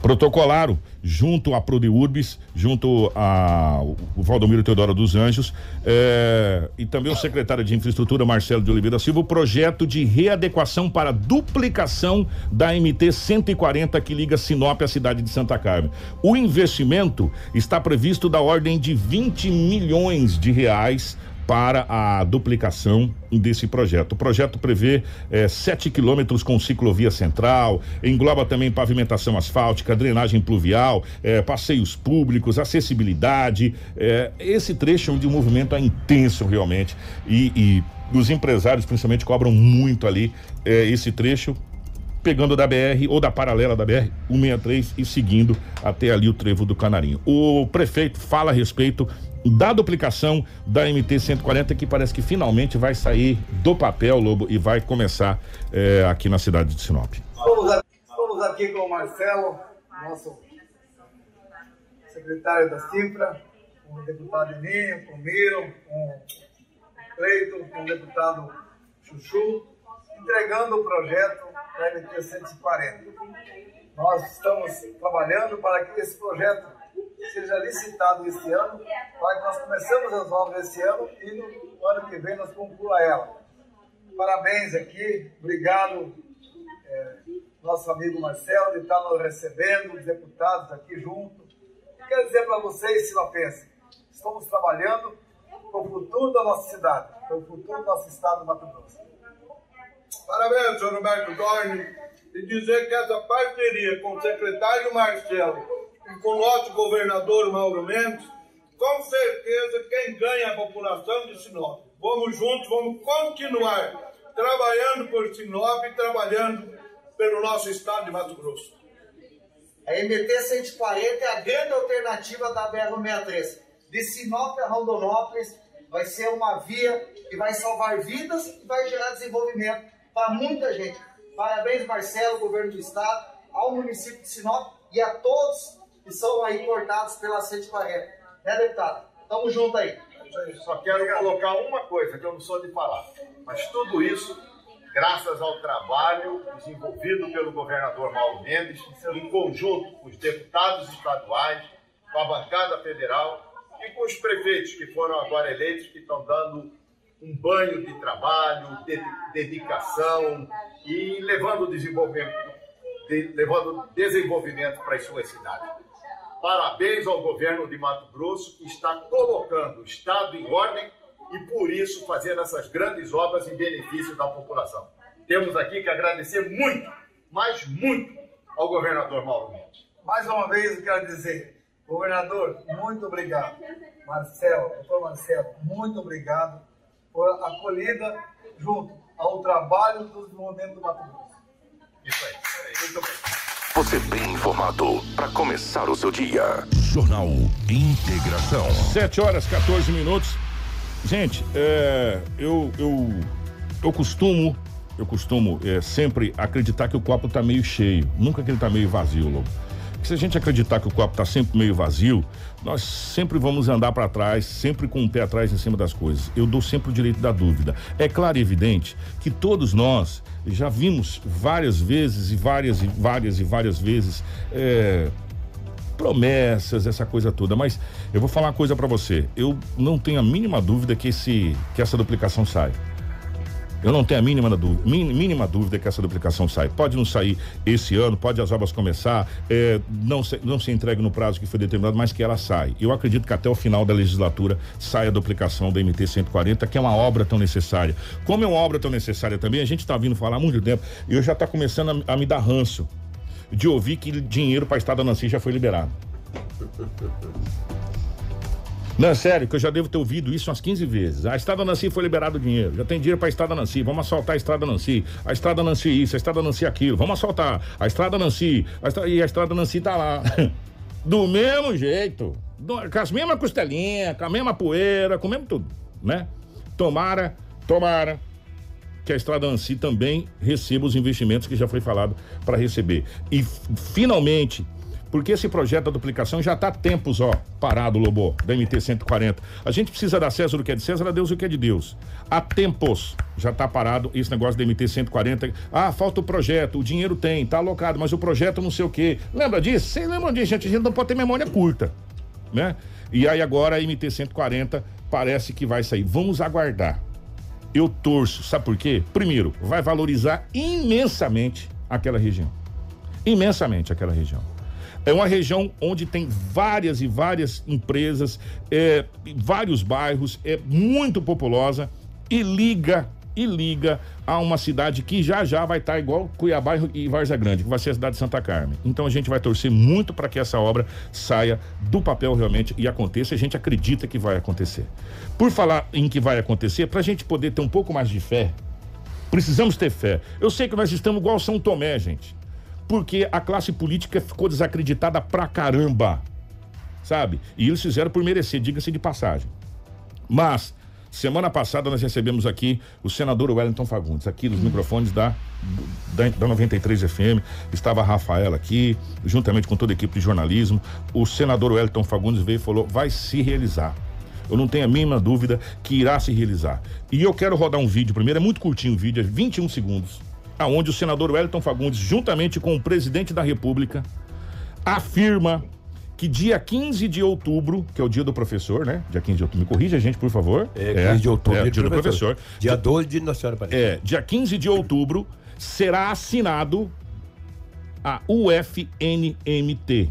protocolaram junto a Prodeurbis, junto a o Valdomiro Teodoro dos Anjos eh, e também o secretário de Infraestrutura Marcelo de Oliveira Silva o projeto de readequação para duplicação da MT 140 que liga Sinop à cidade de Santa Carmen. O investimento está previsto da ordem de 20 milhões de reais para a duplicação desse projeto. O projeto prevê eh, sete quilômetros com ciclovia central, engloba também pavimentação asfáltica, drenagem pluvial, eh, passeios públicos, acessibilidade. Eh, esse trecho onde o movimento é intenso realmente e, e os empresários principalmente cobram muito ali esse trecho pegando da BR ou da paralela da BR 163 e seguindo até ali o trevo do Canarinho. O prefeito fala a respeito da duplicação da MT 140 que parece que finalmente vai sair do papel, Lobo, e vai começar é, aqui na cidade de Sinop. Estamos aqui, aqui com o Marcelo, nosso secretário da CIFRA, com o deputado Ninho, com o Miro, com o Cleito, com o deputado Chuchu, entregando o projeto da MT 140. Nós estamos trabalhando para que esse projeto seja licitado esse ano, para que nós comecemos as obras esse ano e no ano que vem nós conclua ela. Parabéns aqui, obrigado, é, nosso amigo Marcelo, de estar nos recebendo, os deputados aqui junto. Quero dizer para vocês, se não pensem, estamos trabalhando para o futuro da nossa cidade, para o futuro do nosso estado do Mato Grosso. Parabéns, senhor Roberto Dorne, e dizer que essa parceria com o secretário Marcelo com o nosso governador Mauro Mendes, com certeza quem ganha é a população de Sinop. Vamos juntos, vamos continuar trabalhando por Sinop e trabalhando pelo nosso estado de Mato Grosso. A MT 140 é a grande alternativa da BR-63. De Sinop a Rondonópolis vai ser uma via que vai salvar vidas e vai gerar desenvolvimento para muita gente. Parabéns, Marcelo, governo do estado, ao município de Sinop e a todos que são aí cortados pela 140. Né, deputado? Tamo junto aí. Só quero colocar uma coisa que eu não sou de falar. Mas tudo isso graças ao trabalho desenvolvido pelo governador Mauro Mendes, em conjunto com os deputados estaduais, com a bancada federal e com os prefeitos que foram agora eleitos, que estão dando um banho de trabalho, de dedicação e levando desenvolvimento, de, levando desenvolvimento para as suas cidades. Parabéns ao governo de Mato Grosso que está colocando o Estado em ordem e, por isso, fazendo essas grandes obras em benefício da população. Temos aqui que agradecer muito, mas muito, ao governador Mauro Mendes. Mais uma vez, eu quero dizer, governador, muito obrigado. Marcelo, doutor Marcelo, muito obrigado por acolhida junto ao trabalho do desenvolvimento do Mato Grosso. Isso aí, muito bem. Você bem informado para começar o seu dia. Jornal Integração. 7 horas 14 minutos. Gente, é, eu, eu, eu costumo, eu costumo é, sempre acreditar que o copo tá meio cheio. Nunca que ele tá meio vazio, Lobo. Se a gente acreditar que o copo tá sempre meio vazio, nós sempre vamos andar para trás, sempre com o pé atrás em cima das coisas. Eu dou sempre o direito da dúvida. É claro e evidente que todos nós já vimos várias vezes e várias e várias e várias vezes é, promessas, essa coisa toda. Mas eu vou falar uma coisa para você. Eu não tenho a mínima dúvida que esse que essa duplicação sai. Eu não tenho a mínima dúvida, mínima dúvida que essa duplicação sai. Pode não sair esse ano, pode as obras começar, é, não, se, não se entregue no prazo que foi determinado, mas que ela sai. Eu acredito que até o final da legislatura saia a duplicação da MT 140, que é uma obra tão necessária. Como é uma obra tão necessária também, a gente está vindo falar há muito tempo e eu já está começando a, a me dar ranço de ouvir que dinheiro para a Estrada Nancy já foi liberado. Não, sério, que eu já devo ter ouvido isso umas 15 vezes. A Estrada Nancy foi liberado o dinheiro. Já tem dinheiro para a Estrada Nancy. Vamos assaltar a Estrada Nancy. A Estrada Nancy isso, a Estrada Nancy aquilo. Vamos assaltar. A Estrada Nancy. A e a Estrada Nancy tá lá. Do mesmo jeito. Com as mesmas costelinhas, com a mesma poeira, com o mesmo tudo, né? Tomara, tomara que a Estrada Ansi também receba os investimentos que já foi falado para receber. E finalmente, porque esse projeto da duplicação já está tempos, ó, parado, Lobo, da MT 140. A gente precisa dar César o que é de César, a Deus o que é de Deus. Há tempos já está parado esse negócio da MT 140. Ah, falta o projeto, o dinheiro tem, está alocado, mas o projeto não sei o quê. Lembra disso? Vocês lembram disso, gente? A gente não pode ter memória curta, né? E aí agora a MT 140 parece que vai sair. Vamos aguardar. Eu torço, sabe por quê? Primeiro, vai valorizar imensamente aquela região. Imensamente aquela região. É uma região onde tem várias e várias empresas, é, vários bairros, é muito populosa e liga e liga a uma cidade que já já vai estar tá igual Cuiabá e Varza Grande, que vai ser a cidade de Santa Carmen. Então a gente vai torcer muito para que essa obra saia do papel realmente e aconteça. A gente acredita que vai acontecer. Por falar em que vai acontecer, para a gente poder ter um pouco mais de fé, precisamos ter fé. Eu sei que nós estamos igual São Tomé, gente porque a classe política ficou desacreditada pra caramba, sabe? E eles fizeram por merecer, diga-se de passagem. Mas, semana passada nós recebemos aqui o senador Wellington Fagundes, aqui nos microfones da, da, da 93 FM, estava a Rafaela aqui, juntamente com toda a equipe de jornalismo. O senador Wellington Fagundes veio e falou: vai se realizar. Eu não tenho a mínima dúvida que irá se realizar. E eu quero rodar um vídeo primeiro, é muito curtinho o vídeo, é 21 segundos aonde o senador Wellington Fagundes, juntamente com o presidente da República, afirma que dia 15 de outubro, que é o dia do professor, né? Dia 15 de outubro, me corrija, gente, por favor. É, 15 é, de outubro, é, dia do professor. Dia 12 de Nossa Senhora Aparecida. É, dia 15 de outubro será assinado a UFNMT.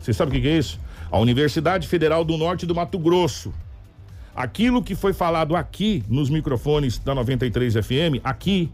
Você sabe o que é isso? A Universidade Federal do Norte do Mato Grosso. Aquilo que foi falado aqui nos microfones da 93 FM, aqui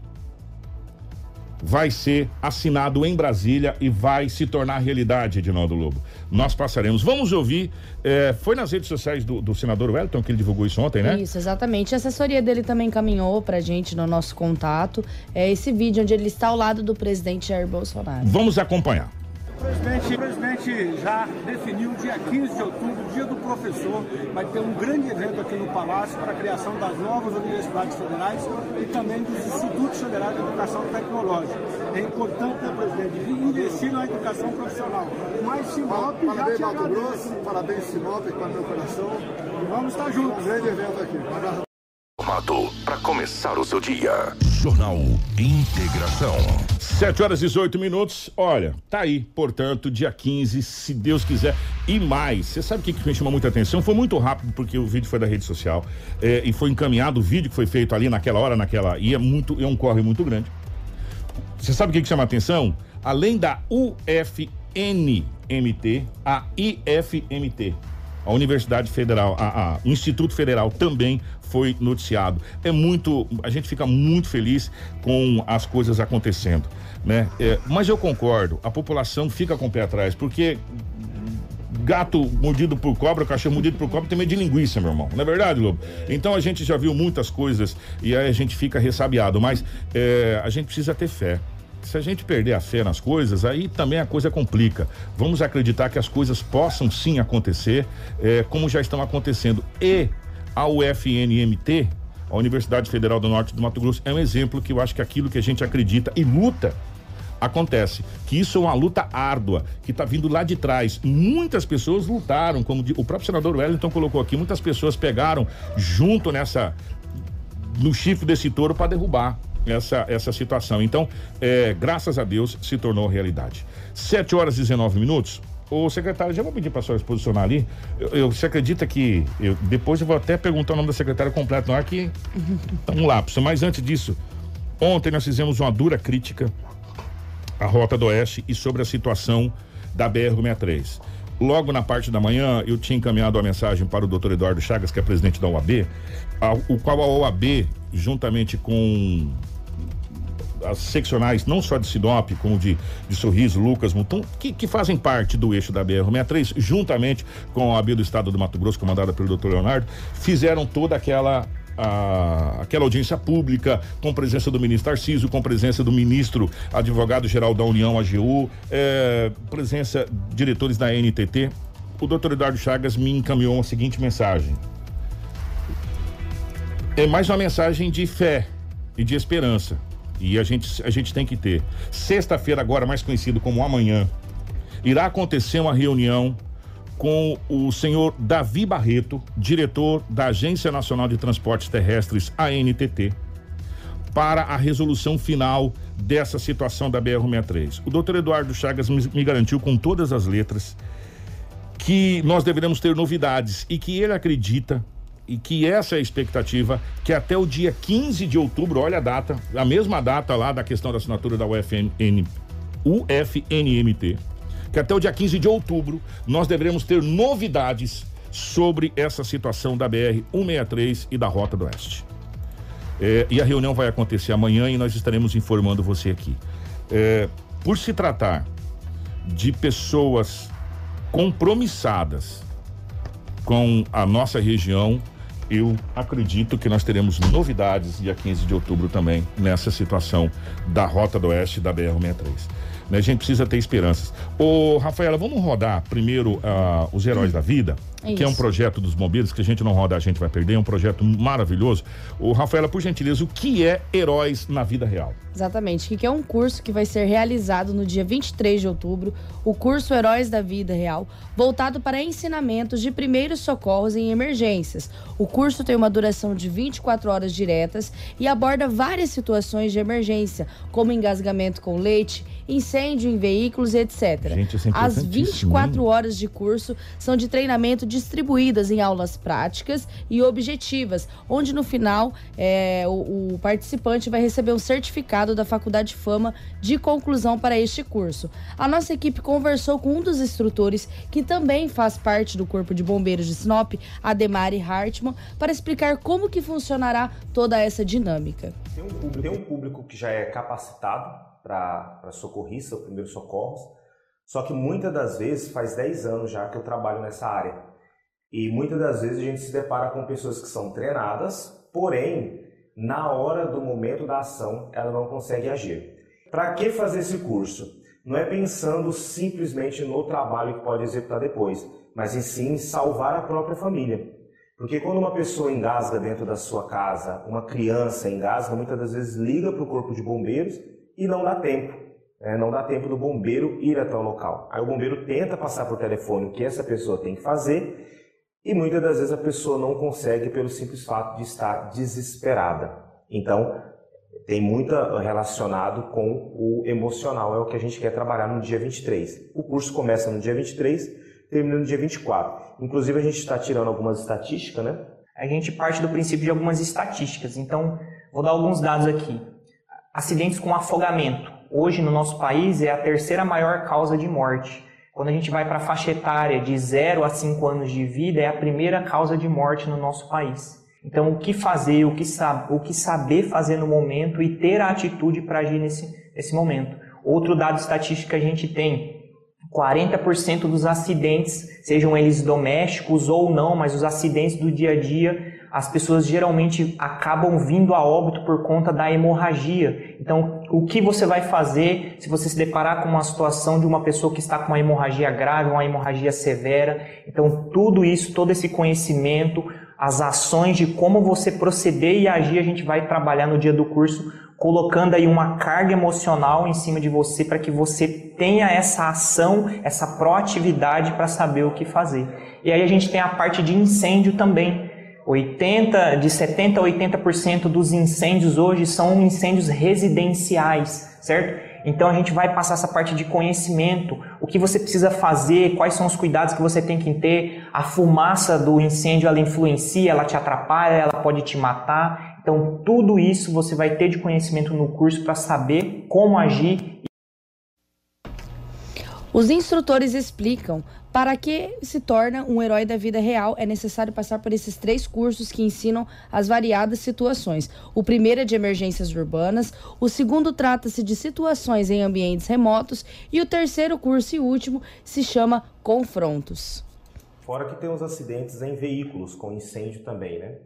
vai ser assinado em Brasília e vai se tornar realidade, Edinaldo Lobo. Nós passaremos. Vamos ouvir. É, foi nas redes sociais do, do, senador Wellington que ele divulgou isso ontem, né? Isso, exatamente. A assessoria dele também encaminhou pra gente no nosso contato é esse vídeo onde ele está ao lado do presidente Jair Bolsonaro. Vamos acompanhar. O presidente, o presidente já definiu dia 15 de outubro, dia do professor. Vai ter um grande evento aqui no Palácio para a criação das novas universidades federais e também dos institutos federais de educação tecnológica. É importante, né, presidente, investir na educação profissional. Mas Sinop parabéns, já te Mato Grosso, parabéns Sinop, com o meu coração. Vamos estar juntos. Um grande evento aqui. Para começar o seu dia. Jornal Integração. 7 horas e 18 minutos. Olha, tá aí, portanto, dia 15, se Deus quiser. E mais, você sabe o que, que me chamou muita atenção? Foi muito rápido, porque o vídeo foi da rede social. É, e foi encaminhado o vídeo que foi feito ali naquela hora, naquela. E é muito, é um corre muito grande. Você sabe o que, que chama atenção? Além da UFNMT, a IFMT. A Universidade Federal, a, a Instituto Federal também foi noticiado. É muito, a gente fica muito feliz com as coisas acontecendo, né? É, mas eu concordo, a população fica com o pé atrás, porque gato mordido por cobra, cachorro mordido por cobra tem medo de linguiça, meu irmão. Não é verdade, Lobo? Então a gente já viu muitas coisas e aí a gente fica ressabiado, mas é, a gente precisa ter fé. Se a gente perder a fé nas coisas, aí também a coisa complica. Vamos acreditar que as coisas possam sim acontecer, é, como já estão acontecendo. E a UFNMT, a Universidade Federal do Norte do Mato Grosso, é um exemplo que eu acho que aquilo que a gente acredita e luta acontece. Que isso é uma luta árdua, que está vindo lá de trás. Muitas pessoas lutaram, como o próprio senador Wellington colocou aqui, muitas pessoas pegaram junto nessa. no chifre desse touro para derrubar essa, essa situação. Então, é, graças a Deus, se tornou realidade. 7 horas e 19 minutos. Ô, secretário, já vou pedir para a senhora se posicionar ali. Eu, eu, você acredita que. Eu, depois eu vou até perguntar o nome da secretária completo, não é que. Tá um lapso. Mas antes disso, ontem nós fizemos uma dura crítica à Rota do Oeste e sobre a situação da BR-63. Logo na parte da manhã, eu tinha encaminhado a mensagem para o doutor Eduardo Chagas, que é presidente da OAB, o qual a OAB, juntamente com as seccionais, não só de Sinop, como de, de Sorriso, Lucas, Mutum, que, que fazem parte do eixo da BR-63, juntamente com a AB do Estado do Mato Grosso, comandada pelo Dr. Leonardo, fizeram toda aquela a, aquela audiência pública, com presença do ministro Tarcísio, com presença do ministro advogado-geral da União, AGU, é, presença diretores da NTT. O doutor Eduardo Chagas me encaminhou a seguinte mensagem. É mais uma mensagem de fé e de esperança. E a gente, a gente tem que ter. Sexta-feira, agora mais conhecido como amanhã, irá acontecer uma reunião com o senhor Davi Barreto, diretor da Agência Nacional de Transportes Terrestres, ANTT, para a resolução final dessa situação da BR-63. O doutor Eduardo Chagas me, garantiu com todas as letras que nós deveremos ter novidades e que ele acredita e que essa é a expectativa, que até o dia 15 de outubro, olha a data, a mesma data lá da questão da assinatura da UFN, UFNMT, que até o dia 15 de outubro nós deveremos ter novidades sobre essa situação da BR 163 e da Rota do Oeste. É, e a reunião vai acontecer amanhã e nós estaremos informando você aqui. É, por se tratar de pessoas compromissadas com a nossa região, eu acredito que nós teremos novidades dia 15 de outubro também nessa situação da Rota do Oeste da BR-63. Né? A gente precisa ter esperanças. Ô, Rafaela, vamos rodar primeiro uh, Os Heróis da Vida, é que é um projeto dos bombeiros, que a gente não roda, a gente vai perder, é um projeto maravilhoso. Ô, Rafaela, por gentileza, o que é Heróis na Vida Real? Exatamente, que é um curso que vai ser realizado no dia 23 de outubro, o curso Heróis da Vida Real, voltado para ensinamentos de primeiros socorros em emergências. O curso tem uma duração de 24 horas diretas e aborda várias situações de emergência, como engasgamento com leite, incêndio em veículos, etc. Gente, é As 24 horas de curso são de treinamento distribuídas em aulas práticas e objetivas, onde no final é, o, o participante vai receber um certificado da Faculdade Fama de conclusão para este curso. A nossa equipe conversou com um dos instrutores, que também faz parte do Corpo de Bombeiros de Sinop, Ademari Hartmann, para explicar como que funcionará toda essa dinâmica. Tem um público, tem um público que já é capacitado para socorrista, o primeiro socorros. Só que muitas das vezes, faz 10 anos já que eu trabalho nessa área. E muitas das vezes a gente se depara com pessoas que são treinadas, porém, na hora do momento da ação, ela não consegue agir. Para que fazer esse curso? Não é pensando simplesmente no trabalho que pode executar depois, mas em sim salvar a própria família. Porque quando uma pessoa engasga dentro da sua casa, uma criança engasga, muitas das vezes liga para o corpo de bombeiros e não dá tempo. É, não dá tempo do bombeiro ir até o local. Aí o bombeiro tenta passar por telefone o que essa pessoa tem que fazer e muitas das vezes a pessoa não consegue pelo simples fato de estar desesperada. Então, tem muito relacionado com o emocional, é o que a gente quer trabalhar no dia 23. O curso começa no dia 23, termina no dia 24. Inclusive, a gente está tirando algumas estatísticas, né? A gente parte do princípio de algumas estatísticas. Então, vou dar alguns dados aqui acidentes com afogamento. Hoje no nosso país é a terceira maior causa de morte. Quando a gente vai para a faixa etária de 0 a 5 anos de vida, é a primeira causa de morte no nosso país. Então, o que fazer, o que, o que saber fazer no momento e ter a atitude para agir nesse, nesse momento. Outro dado estatístico que a gente tem: 40% dos acidentes, sejam eles domésticos ou não, mas os acidentes do dia a dia, as pessoas geralmente acabam vindo a óbito por conta da hemorragia. Então, o que você vai fazer se você se deparar com uma situação de uma pessoa que está com uma hemorragia grave, uma hemorragia severa? Então, tudo isso, todo esse conhecimento, as ações de como você proceder e agir, a gente vai trabalhar no dia do curso, colocando aí uma carga emocional em cima de você para que você tenha essa ação, essa proatividade para saber o que fazer. E aí a gente tem a parte de incêndio também 80, de 70 a 80% dos incêndios hoje são incêndios residenciais, certo? Então a gente vai passar essa parte de conhecimento, o que você precisa fazer, quais são os cuidados que você tem que ter. A fumaça do incêndio ela influencia, ela te atrapalha, ela pode te matar. Então tudo isso você vai ter de conhecimento no curso para saber como agir. Os instrutores explicam para que se torna um herói da vida real, é necessário passar por esses três cursos que ensinam as variadas situações. O primeiro é de emergências urbanas, o segundo trata-se de situações em ambientes remotos e o terceiro curso e último se chama Confrontos. Fora que tem os acidentes em veículos com incêndio também, né?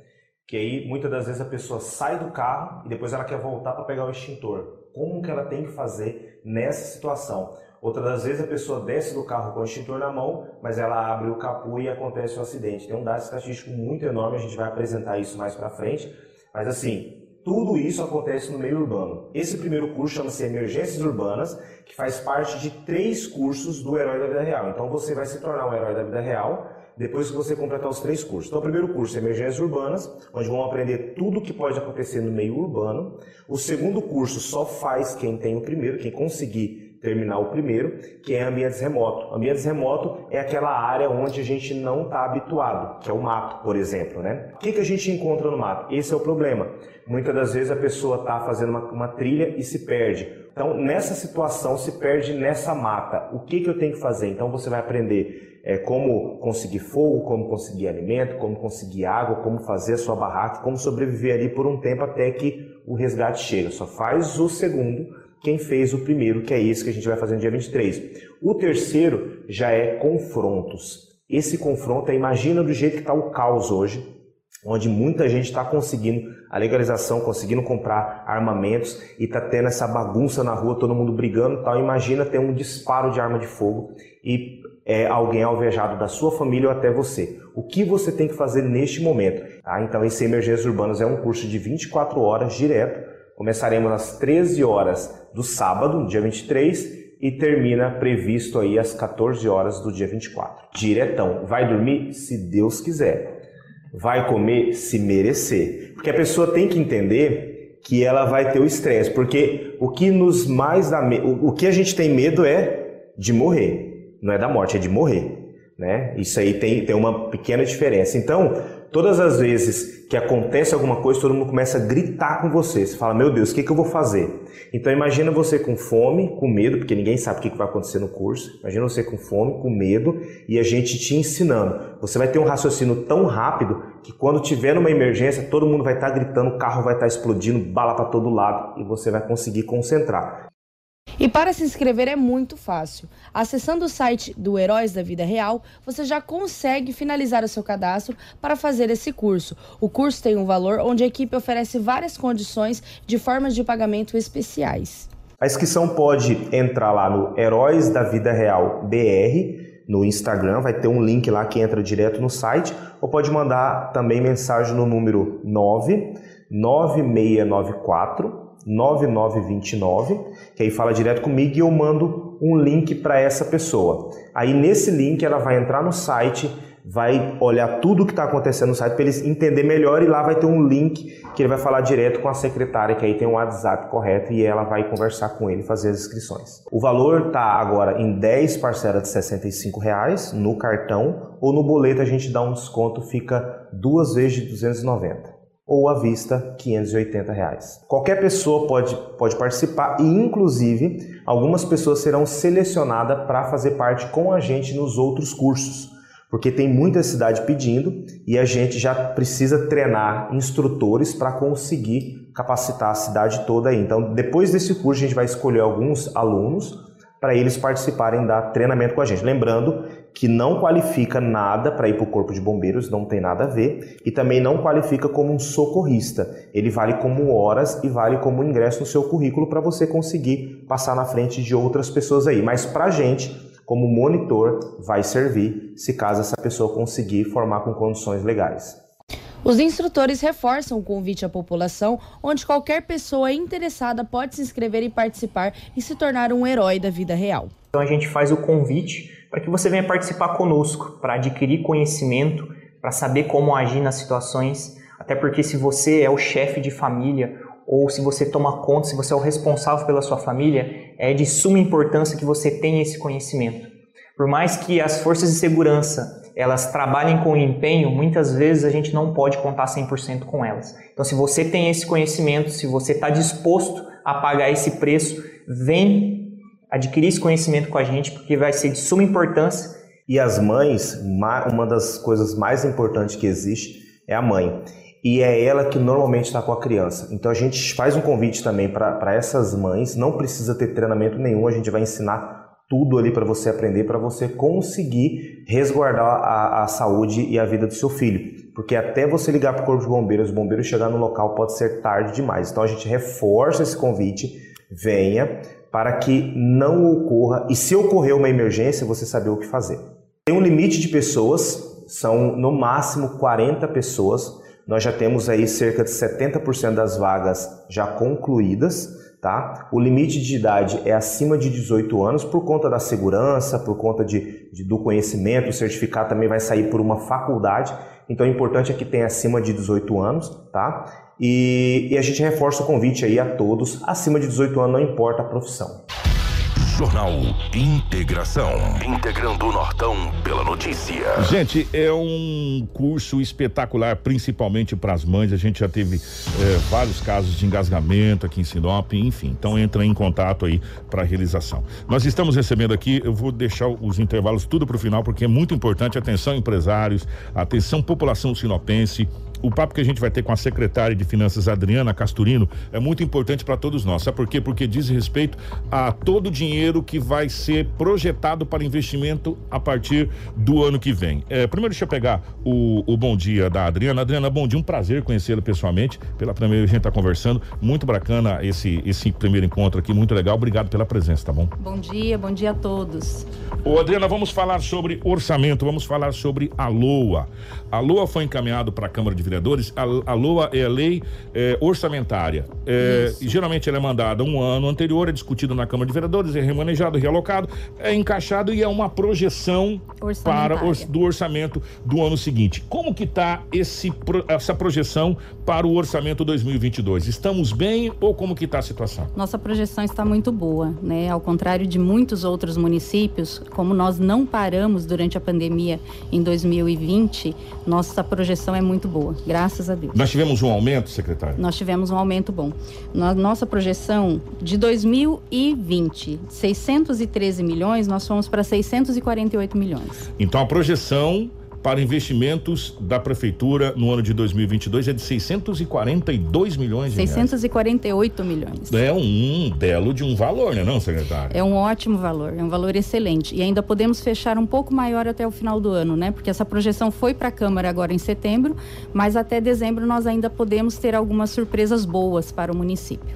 que aí muitas das vezes a pessoa sai do carro e depois ela quer voltar para pegar o extintor. Como que ela tem que fazer nessa situação? Outras das vezes a pessoa desce do carro com o extintor na mão, mas ela abre o capô e acontece o um acidente. Tem um dado estatístico muito enorme, a gente vai apresentar isso mais para frente. Mas assim, tudo isso acontece no meio urbano. Esse primeiro curso chama-se Emergências Urbanas, que faz parte de três cursos do Herói da Vida Real. Então você vai se tornar um herói da vida real depois que você completar os três cursos. Então, o primeiro curso é Emergências Urbanas, onde vão aprender tudo o que pode acontecer no meio urbano. O segundo curso só faz quem tem o primeiro, quem conseguir terminar o primeiro, que é ambientes remoto. Ambientes remoto é aquela área onde a gente não está habituado, que é o mato, por exemplo, né? O que, que a gente encontra no mato? Esse é o problema. Muitas das vezes a pessoa está fazendo uma, uma, trilha e se perde. Então, nessa situação, se perde nessa mata. O que, que eu tenho que fazer? Então, você vai aprender é, como conseguir fogo, como conseguir alimento, como conseguir água, como fazer a sua barraca, como sobreviver ali por um tempo até que o resgate chega. Só faz o segundo quem fez o primeiro, que é esse que a gente vai fazer no dia 23. O terceiro já é confrontos. Esse confronto é, imagina do jeito que está o caos hoje, onde muita gente está conseguindo a legalização, conseguindo comprar armamentos e está tendo essa bagunça na rua, todo mundo brigando tal. Imagina ter um disparo de arma de fogo e é, alguém alvejado da sua família ou até você. O que você tem que fazer neste momento? Ah, então, esse Emergências Urbanas é um curso de 24 horas direto. Começaremos às 13 horas do sábado, dia 23, e termina previsto aí às 14 horas do dia 24. Diretão. Vai dormir? Se Deus quiser. Vai comer? Se merecer. Porque a pessoa tem que entender que ela vai ter o estresse, porque o que nos mais dá medo, o que a gente tem medo é de morrer, não é da morte, é de morrer, né? Isso aí tem, tem uma pequena diferença. Então, Todas as vezes que acontece alguma coisa, todo mundo começa a gritar com você. Você fala, meu Deus, o que, que eu vou fazer? Então imagina você com fome, com medo, porque ninguém sabe o que, que vai acontecer no curso. Imagina você com fome, com medo e a gente te ensinando. Você vai ter um raciocínio tão rápido que quando tiver numa emergência, todo mundo vai estar tá gritando, o carro vai estar tá explodindo, bala para todo lado e você vai conseguir concentrar. E para se inscrever é muito fácil. Acessando o site do Heróis da Vida Real, você já consegue finalizar o seu cadastro para fazer esse curso. O curso tem um valor onde a equipe oferece várias condições de formas de pagamento especiais. A inscrição pode entrar lá no Heróis da Vida Real BR no Instagram, vai ter um link lá que entra direto no site, ou pode mandar também mensagem no número 99694 9929, que aí fala direto comigo e eu mando um link para essa pessoa. Aí nesse link ela vai entrar no site, vai olhar tudo o que está acontecendo no site para eles entender melhor e lá vai ter um link que ele vai falar direto com a secretária, que aí tem um WhatsApp correto e ela vai conversar com ele fazer as inscrições. O valor está agora em 10 parcelas de 65 reais no cartão ou no boleto a gente dá um desconto, fica duas vezes de 290 ou à vista 580 reais. Qualquer pessoa pode, pode participar e, inclusive, algumas pessoas serão selecionadas para fazer parte com a gente nos outros cursos, porque tem muita cidade pedindo e a gente já precisa treinar instrutores para conseguir capacitar a cidade toda aí. Então, depois desse curso, a gente vai escolher alguns alunos para eles participarem da treinamento com a gente. Lembrando que não qualifica nada para ir para o Corpo de Bombeiros, não tem nada a ver, e também não qualifica como um socorrista. Ele vale como horas e vale como ingresso no seu currículo para você conseguir passar na frente de outras pessoas aí. Mas para a gente, como monitor, vai servir se caso essa pessoa conseguir formar com condições legais. Os instrutores reforçam o convite à população, onde qualquer pessoa interessada pode se inscrever e participar e se tornar um herói da vida real. Então a gente faz o convite para que você venha participar conosco, para adquirir conhecimento, para saber como agir nas situações, até porque se você é o chefe de família ou se você toma conta, se você é o responsável pela sua família, é de suma importância que você tenha esse conhecimento. Por mais que as forças de segurança elas trabalhem com empenho, muitas vezes a gente não pode contar 100% com elas. Então, se você tem esse conhecimento, se você está disposto a pagar esse preço, vem adquirir esse conhecimento com a gente, porque vai ser de suma importância. E as mães, uma das coisas mais importantes que existe é a mãe. E é ela que normalmente está com a criança. Então a gente faz um convite também para essas mães. Não precisa ter treinamento nenhum, a gente vai ensinar tudo ali para você aprender, para você conseguir resguardar a, a, saúde e a vida do seu filho. porque até você ligar para o Corpo de Bombeiros, o bombeiro chegar no local pode ser tarde demais. Então a gente reforça esse convite, venha para que não ocorra e se ocorrer uma emergência, você saber o que fazer. Tem um limite de pessoas, são no máximo 40 pessoas. Nós já temos aí cerca de 70% das vagas já concluídas. Tá? O limite de idade é acima de 18 anos por conta da segurança, por conta de, de, do conhecimento. O certificado também vai sair por uma faculdade. Então, o importante é que tenha acima de 18 anos, tá? E, e a gente reforça o convite aí a todos. Acima de 18 anos, não importa a profissão. Jornal Integração. Integrando o Nortão pela notícia. Gente, é um curso espetacular, principalmente para as mães. A gente já teve é, vários casos de engasgamento aqui em Sinop, enfim. Então entra em contato aí para a realização. Nós estamos recebendo aqui, eu vou deixar os intervalos tudo para o final, porque é muito importante. Atenção, empresários, atenção, população sinopense o papo que a gente vai ter com a secretária de Finanças, Adriana Casturino, é muito importante para todos nós. Sabe por quê? Porque diz respeito a todo o dinheiro que vai ser projetado para investimento a partir do ano que vem. É, primeiro, deixa eu pegar o, o bom dia da Adriana. Adriana, bom dia, um prazer conhecê-la pessoalmente. Pela primeira vez a gente está conversando. Muito bacana esse, esse primeiro encontro aqui, muito legal. Obrigado pela presença, tá bom? Bom dia, bom dia a todos. Ô, Adriana, vamos falar sobre orçamento, vamos falar sobre a LOA. A LOA foi encaminhado para a Câmara de Vereadores. A, a LOA é a lei é, orçamentária. É, geralmente ela é mandada um ano anterior, é discutida na Câmara de Vereadores, é remanejado, realocado, é encaixado e é uma projeção para do orçamento do ano seguinte. Como que está essa projeção para o orçamento 2022? Estamos bem ou como que está a situação? Nossa projeção está muito boa, né? Ao contrário de muitos outros municípios, como nós não paramos durante a pandemia em 2020, nossa projeção é muito boa, graças a Deus. Nós tivemos um aumento, secretário? Nós tivemos um aumento bom. Na nossa projeção de 2020, 613 milhões, nós fomos para 648 milhões. Então a projeção para investimentos da prefeitura no ano de 2022 é de 642 milhões de 648 reais. milhões. É um belo de um valor, né, não, secretário? É um ótimo valor, é um valor excelente. E ainda podemos fechar um pouco maior até o final do ano, né? Porque essa projeção foi para a Câmara agora em setembro, mas até dezembro nós ainda podemos ter algumas surpresas boas para o município.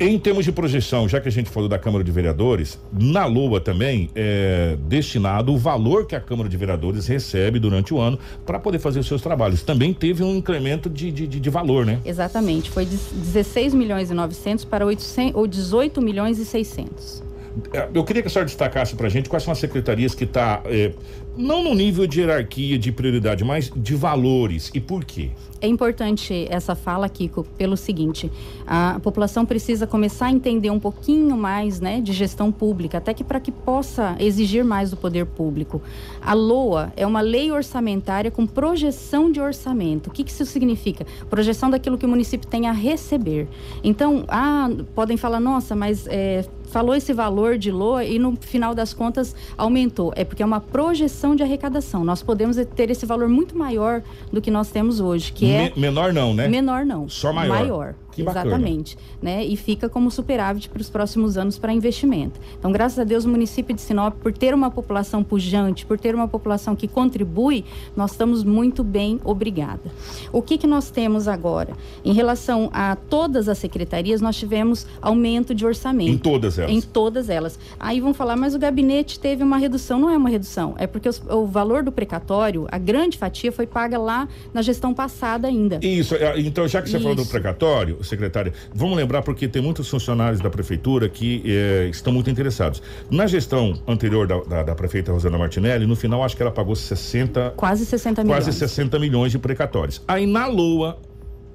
Em termos de projeção, já que a gente falou da Câmara de Vereadores, na LOA também é destinado o valor que a Câmara de Vereadores recebe durante o ano para poder fazer os seus trabalhos. Também teve um incremento de, de, de, valor, né? Exatamente. Foi de 16 milhões e 900 para 800, ou 18 milhões e 600. É, eu queria que a senhora destacasse para a gente quais são as secretarias que está, é, não no nível de hierarquia, de prioridade, mas de valores e por quê? É importante essa fala, Kiko, pelo seguinte: a população precisa começar a entender um pouquinho mais né, de gestão pública, até que para que possa exigir mais do poder público. A LOA é uma lei orçamentária com projeção de orçamento. O que, que isso significa? Projeção daquilo que o município tem a receber. Então, ah, podem falar, nossa, mas é, falou esse valor de LOA e no final das contas aumentou. É porque é uma projeção de arrecadação. Nós podemos ter esse valor muito maior do que nós temos hoje, que é... menor não, né? Menor não. Só maior. Maior. Que Exatamente. Né? E fica como superávit para os próximos anos para investimento. Então, graças a Deus, o município de Sinop, por ter uma população pujante, por ter uma população que contribui, nós estamos muito bem, obrigada. O que, que nós temos agora? Em relação a todas as secretarias, nós tivemos aumento de orçamento. Em todas elas? Em todas elas. Aí vão falar, mas o gabinete teve uma redução. Não é uma redução, é porque os, o valor do precatório, a grande fatia, foi paga lá na gestão passada ainda. Isso, é, então já que você Isso. falou do precatório, secretária, vamos lembrar porque tem muitos funcionários da prefeitura que eh, estão muito interessados. Na gestão anterior da, da, da, prefeita Rosana Martinelli, no final acho que ela pagou 60. Quase 60 milhões. Quase 60 milhões de precatórios. Aí na LOA,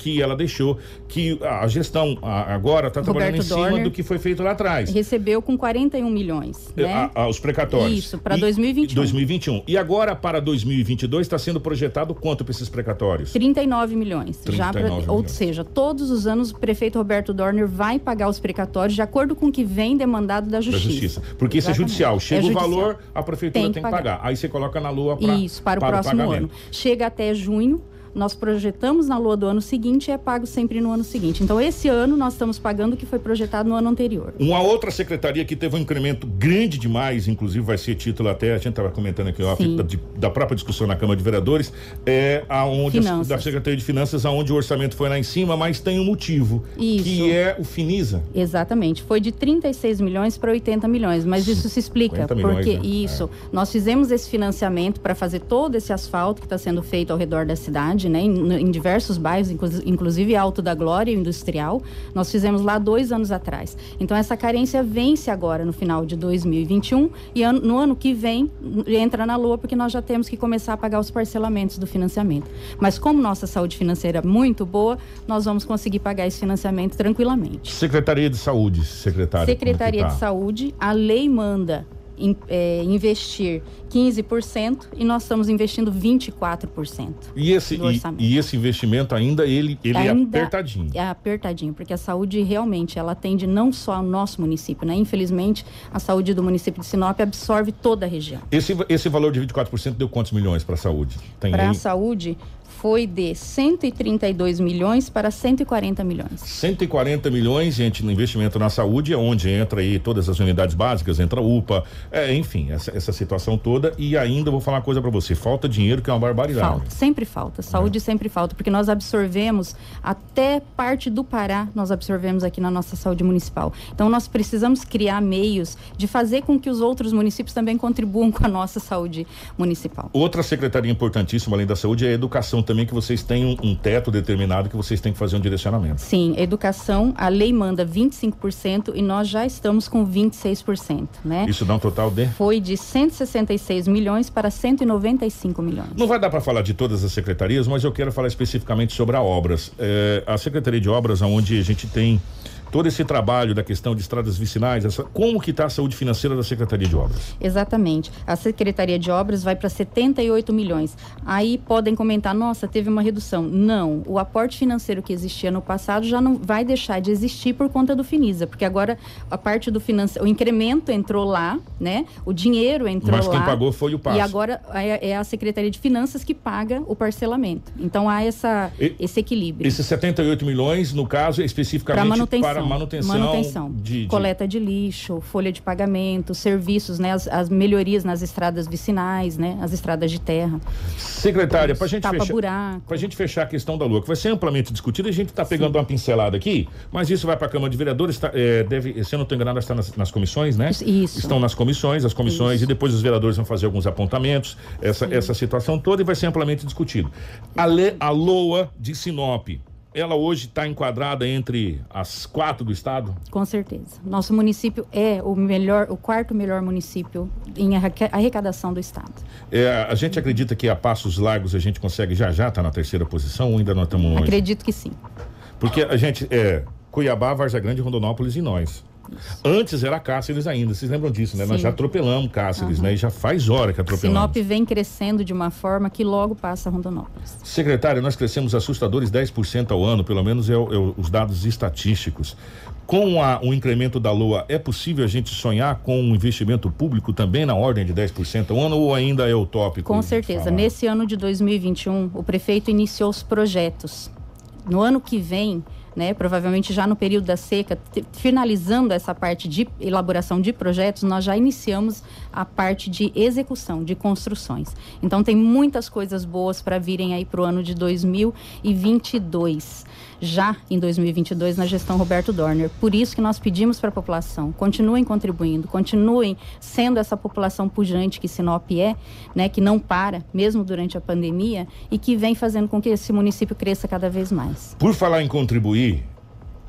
que ela deixou, que a gestão agora está trabalhando em cima Dorner do que foi feito lá atrás. Recebeu com 41 milhões, né? A, a, os precatórios. Isso, para 2021. 2021. E agora, para 2022, está sendo projetado quanto para esses precatórios? 39 milhões. 39 já pra, milhões. Ou seja, todos os anos o prefeito Roberto Dorner vai pagar os precatórios de acordo com o que vem demandado da Justiça. Da Justiça. Porque Exatamente. isso é judicial. Chega é judicial. o valor, a prefeitura tem que, tem que pagar. pagar. Aí você coloca na lua pra, Isso, para o para próximo o ano. Chega até junho nós projetamos na lua do ano seguinte e é pago sempre no ano seguinte. Então, esse ano nós estamos pagando o que foi projetado no ano anterior. Uma outra secretaria que teve um incremento grande demais, inclusive vai ser título até, a gente estava comentando aqui, ó, da, da, própria discussão na Câmara de Vereadores, é aonde a, da Secretaria de Finanças, aonde o orçamento foi lá em cima, mas tem um motivo, isso. que é o Finisa. Exatamente, foi de 36 milhões para 80 milhões, mas isso se explica, milhões, porque né? isso, é. nós fizemos esse financiamento para fazer todo esse asfalto que está sendo feito ao redor da cidade, né, em, em diversos bairros, inclusive Alto da Glória Industrial, nós fizemos lá dois anos atrás. Então essa carência vence agora no final de 2021 e ano, no ano que vem entra na lua porque nós já temos que começar a pagar os parcelamentos do financiamento. Mas como nossa saúde financeira é muito boa, nós vamos conseguir pagar esse financiamento tranquilamente. Secretaria de Saúde, secretária. Secretaria tá? de Saúde, a lei manda in, é, investir 15% e nós estamos investindo 24%. E esse, e, e, esse investimento ainda ele, ele é ainda é apertadinho. É apertadinho, porque a saúde realmente ela atende não só ao nosso município, né? Infelizmente, a saúde do município de Sinop absorve toda a região. Esse, esse valor de 24% deu quantos milhões para a saúde? Para a saúde, foi de 132 milhões para 140 milhões. 140 milhões, gente, no investimento na saúde, é onde entra aí todas as unidades básicas, entra a UPA, é, enfim, essa, essa situação toda. E ainda vou falar uma coisa para você: falta dinheiro, que é uma barbaridade. Falta, sempre falta. Saúde é. sempre falta, porque nós absorvemos até parte do Pará, nós absorvemos aqui na nossa saúde municipal. Então, nós precisamos criar meios de fazer com que os outros municípios também contribuam com a nossa saúde municipal. Outra secretaria importantíssima, além da saúde, é a educação também também que vocês têm um, um, teto determinado que vocês têm que fazer um direcionamento. Sim, educação, a lei manda 25% e nós já estamos com 26%, né? Isso dá um total de? Foi de 166 milhões para 195 milhões. Não vai dar para falar de todas as secretarias, mas eu quero falar especificamente sobre a obras. É, a Secretaria de Obras, onde a gente tem todo esse trabalho da questão de estradas vicinais, essa, como que está a saúde financeira da Secretaria de Obras? Exatamente. A Secretaria de Obras vai para 78 milhões. Aí podem comentar, nossa, teve uma redução. Não, o aporte financeiro que existia no passado já não vai deixar de existir por conta do Finisa, porque agora a parte do financeiro, o incremento entrou lá, né? O dinheiro entrou lá. Mas quem pagou foi o passo. E agora é, é a Secretaria de Finanças que paga o parcelamento. Então há essa, e, esse equilíbrio. Esses 78 milhões, no caso, é especificamente para manutenção. Para manutenção, manutenção de, de, coleta de lixo, folha de pagamento, serviços, né, as, as melhorias nas estradas vicinais, né, as estradas de terra. Secretária, para gente fechar, para gente fechar a questão da lua, que vai ser amplamente discutida, a gente está pegando Sim. uma pincelada aqui, mas isso vai para a Câmara de Vereadores, tá, é, deve, se eu não estou enganado, está nas, nas, comissões, né? Isso. Estão nas comissões, as comissões isso. e depois os vereadores vão fazer alguns apontamentos, essa, essa situação toda e vai ser amplamente discutido. A, Le, a LOA de Sinop ela hoje está enquadrada entre as quatro do estado? Com certeza. Nosso município é o melhor, o quarto melhor município em arrecadação do estado. É, a gente acredita que a passos largos a gente consegue já já estar tá na terceira posição ou ainda não estamos longe? Acredito que sim. Porque a gente é Cuiabá, Varza Grande, Rondonópolis e nós. Antes era Cáceres ainda, vocês lembram disso, né? Sim. Nós já atropelamos Cáceres, uhum. né? E já faz hora que atropelamos. Sinop vem crescendo de uma forma que logo passa Rondonópolis. Secretário, nós crescemos assustadores 10% ao ano, pelo menos é, é, os dados estatísticos. Com a, o incremento da LOA, é possível a gente sonhar com um investimento público também na ordem de 10% ao ano ou ainda é utópico? Com certeza. Falar? Nesse ano de 2021, o prefeito iniciou os projetos. No ano que vem, né? Provavelmente já no período da seca, finalizando essa parte de elaboração de projetos, nós já iniciamos a parte de execução, de construções. Então tem muitas coisas boas para virem aí para o ano de 2022 já em 2022 na gestão Roberto Dorner. Por isso que nós pedimos para a população, continuem contribuindo, continuem sendo essa população pujante que Sinop é, né, que não para, mesmo durante a pandemia, e que vem fazendo com que esse município cresça cada vez mais. Por falar em contribuir,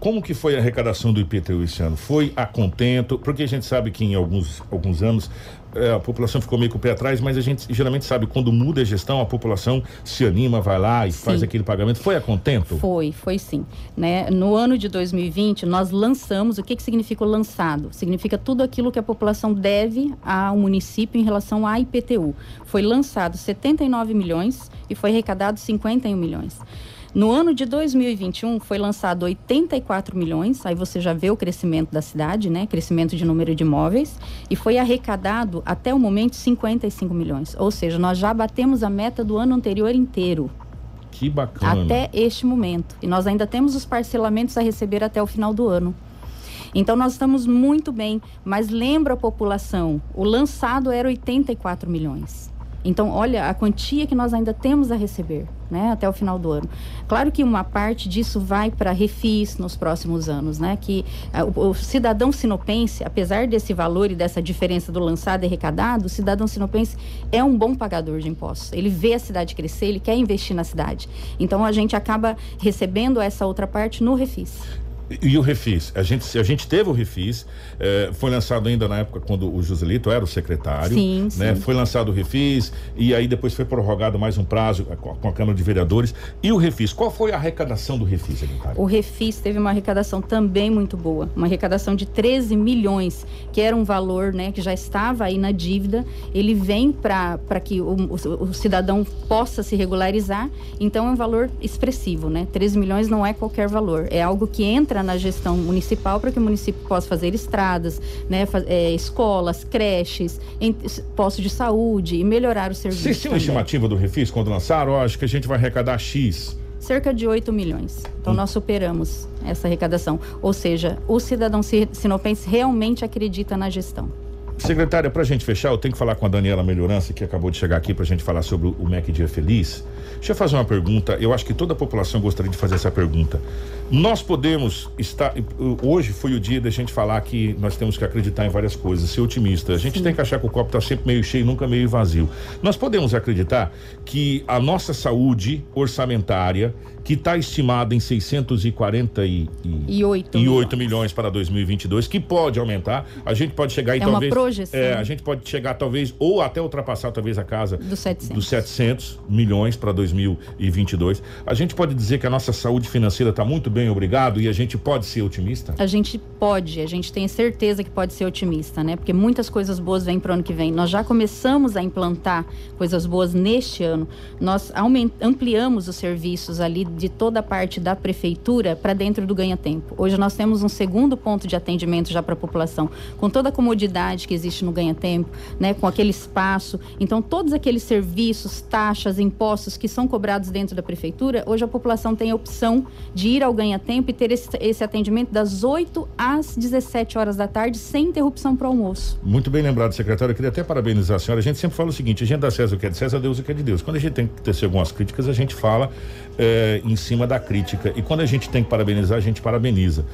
como que foi a arrecadação do IPTU esse ano? Foi a contento? Porque a gente sabe que em alguns, alguns anos é, a população ficou meio com o pé atrás, mas a gente geralmente sabe quando muda a gestão, a população se anima, vai lá e sim. faz aquele pagamento. Foi a contento? Foi, foi sim. Né? No ano de 2020, nós lançamos, o que, que significa lançado? Significa tudo aquilo que a população deve ao município em relação à IPTU. Foi lançado 79 milhões e foi arrecadado 51 milhões. No ano de 2021 foi lançado 84 milhões, aí você já vê o crescimento da cidade, né? Crescimento de número de imóveis e foi arrecadado até o momento 55 milhões. Ou seja, nós já batemos a meta do ano anterior inteiro. Que bacana. Até este momento. E nós ainda temos os parcelamentos a receber até o final do ano. Então nós estamos muito bem, mas lembra a população, o lançado era 84 milhões. Então, olha a quantia que nós ainda temos a receber, né, até o final do ano. Claro que uma parte disso vai para refis nos próximos anos, né, que uh, o, o, cidadão sinopense, apesar desse valor e dessa diferença do lançado e arrecadado, o cidadão sinopense é um bom pagador de impostos. Ele vê a cidade crescer, ele quer investir na cidade. Então, a gente acaba recebendo essa outra parte no refis. E o Refis? A gente, a gente teve o Refis, eh, foi lançado ainda na época quando o Joselito era o secretário. Sim, né? sim. Foi lançado o Refis e aí depois foi prorrogado mais um prazo com, com a Câmara de Vereadores. E o Refis, qual foi a arrecadação do Refis, secretário? O Refis teve uma arrecadação também muito boa, uma arrecadação de 13 milhões, que era um valor né, que já estava aí na dívida. Ele vem para que o, o, o cidadão possa se regularizar, então é um valor expressivo, né? 13 milhões não é qualquer valor, é algo que entra na gestão municipal para que o município possa fazer estradas, né, é, escolas, creches, postos de saúde e melhorar o serviço. Vocês tinham uma estimativa do Refis quando lançaram? Ó, acho que a gente vai arrecadar X. Cerca de 8 milhões. Então hum. nós superamos essa arrecadação. Ou seja, o cidadão sinopense realmente acredita na gestão. Secretária, para a gente fechar, eu tenho que falar com a Daniela Melhorança, que acabou de chegar aqui para a gente falar sobre o MEC Dia Feliz. Deixa eu fazer uma pergunta, eu acho que toda a população gostaria de fazer essa pergunta. Nós podemos estar. Hoje foi o dia da gente falar que nós temos que acreditar em várias coisas, ser otimista. A gente Sim. tem que achar que o copo está sempre meio cheio, nunca meio vazio. Nós podemos acreditar que a nossa saúde orçamentária que está estimada em 648 e, milhões. milhões para 2022, que pode aumentar. A gente pode chegar e é talvez. Uma projeção. É, a gente pode chegar talvez ou até ultrapassar talvez a casa dos 700, dos 700 milhões para 2022. A gente pode dizer que a nossa saúde financeira está muito bem, obrigado, e a gente pode ser otimista? A gente pode, a gente tem certeza que pode ser otimista, né? Porque muitas coisas boas vêm para o ano que vem. Nós já começamos a implantar coisas boas neste ano. Nós ampliamos os serviços ali de toda a parte da prefeitura para dentro do ganha-tempo. Hoje nós temos um segundo ponto de atendimento já para a população, com toda a comodidade que existe no ganha-tempo, né, com aquele espaço. Então, todos aqueles serviços, taxas, impostos que são cobrados dentro da prefeitura, hoje a população tem a opção de ir ao ganha-tempo e ter esse, esse atendimento das 8 às 17 horas da tarde, sem interrupção para o almoço. Muito bem lembrado, secretário. Eu queria até parabenizar a senhora. A gente sempre fala o seguinte: a gente dá César o que é de César, Deus o que é de Deus. Quando a gente tem que tecer algumas críticas, a gente fala é, em cima da crítica. E quando a gente tem que parabenizar, a gente parabeniza.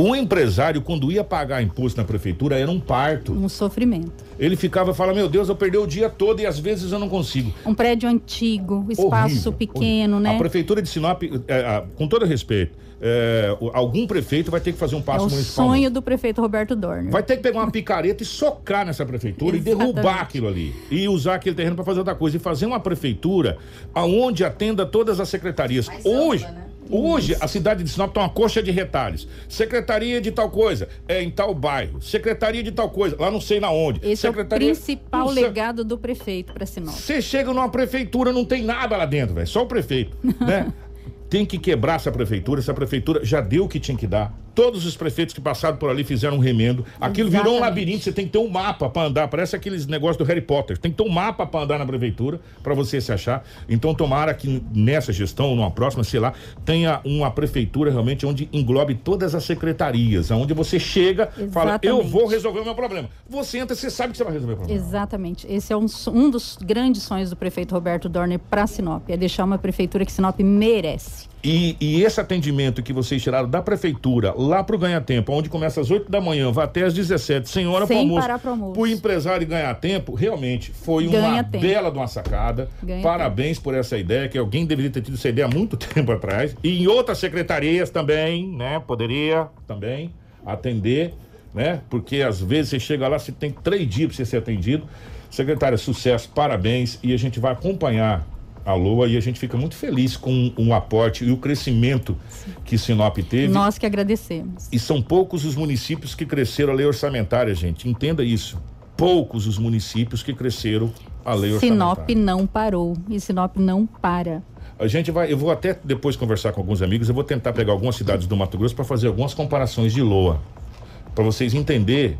O empresário, quando ia pagar imposto na prefeitura, era um parto. Um sofrimento. Ele ficava e falava: Meu Deus, eu perdi o dia todo e às vezes eu não consigo. Um prédio antigo, espaço horrível, pequeno, horrível. né? A prefeitura de Sinop, é, com todo respeito, é, algum prefeito vai ter que fazer um passo é o municipal. sonho do prefeito Roberto Dorner. Vai ter que pegar uma picareta e socar nessa prefeitura e derrubar aquilo ali. E usar aquele terreno para fazer outra coisa. E fazer uma prefeitura aonde atenda todas as secretarias. Mais Hoje. Ampla, né? Hoje, a cidade de Sinop está uma coxa de retalhos. Secretaria de tal coisa, é em tal bairro. Secretaria de tal coisa, lá não sei na onde. Esse Secretaria... é o principal legado do prefeito para Sinop. Você chega numa prefeitura, não tem nada lá dentro, velho. Só o prefeito, né? tem que quebrar essa prefeitura. Essa prefeitura já deu o que tinha que dar. Todos os prefeitos que passaram por ali fizeram um remendo. Aquilo Exatamente. virou um labirinto. Você tem que ter um mapa para andar. Parece aqueles negócios do Harry Potter. Tem que ter um mapa para andar na prefeitura para você se achar. Então, tomara que nessa gestão, numa próxima, sei lá, tenha uma prefeitura realmente onde englobe todas as secretarias, onde você chega, e fala, eu vou resolver o meu problema. Você entra, você sabe que você vai resolver o problema. Exatamente. Esse é um, um dos grandes sonhos do prefeito Roberto Dorner para Sinop. É deixar uma prefeitura que Sinop merece. E, e, esse atendimento que vocês tiraram da prefeitura lá para o Ganha Tempo, onde começa às 8 da manhã, vai até às 17, sem hora para almoço. Para o empresário ganhar tempo, realmente foi Ganha uma tempo. bela de uma sacada. Ganha Parabéns tempo. por essa ideia, que alguém deveria ter tido essa ideia há muito tempo atrás. E em outras secretarias também, né? Poderia também atender, né? Porque às vezes você chega lá, você tem três dias para você ser atendido. Secretária, sucesso, parabéns. E a gente vai acompanhar a Lua e a gente fica muito feliz com o aporte e o crescimento Sim. que Sinop teve. Nós que agradecemos. E são poucos os municípios que cresceram a lei orçamentária, gente. Entenda isso. Poucos os municípios que cresceram a lei orçamentária. Sinop não parou e Sinop não para. A gente vai, eu vou até depois conversar com alguns amigos, eu vou tentar pegar algumas cidades do Mato Grosso para fazer algumas comparações de LOA, para vocês entenderem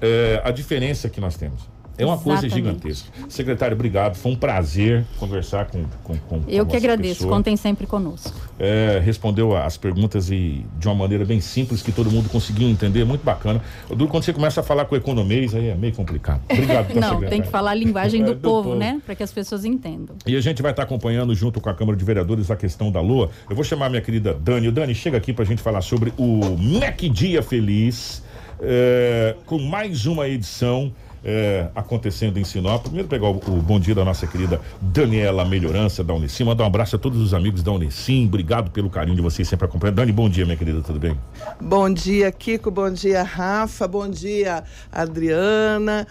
é, a diferença que nós temos. É uma coisa Exatamente. gigantesca. Secretário, obrigado. Foi um prazer conversar com, com, com a Eu que agradeço. pessoa. Contem sempre conosco. É, respondeu as perguntas e de uma maneira bem simples que todo mundo conseguiu entender, muito bacana. Duro quando você começa a falar com economês, aí é meio complicado. Obrigado, tá, Não, tem secretário. que falar a linguagem do, É, do povo, povo. né? Para que as pessoas entendam. E a gente vai estar acompanhando junto com a Câmara de Vereadores a questão da Lua. Eu vou chamar minha querida Dani. O Dani, chega aqui pra gente falar sobre o MEC Dia Feliz, é, com mais uma edição é, acontecendo em Sinop. Primeiro pegar o, o bom dia da nossa querida Daniela Melhorança da Unicim. Mandar um abraço a todos os amigos da Unicim. Obrigado pelo carinho de vocês sempre acompanhando. Dani, bom dia, minha querida, tudo bem? Bom dia, Kiko. Bom dia, Rafa. Bom dia, Adriana.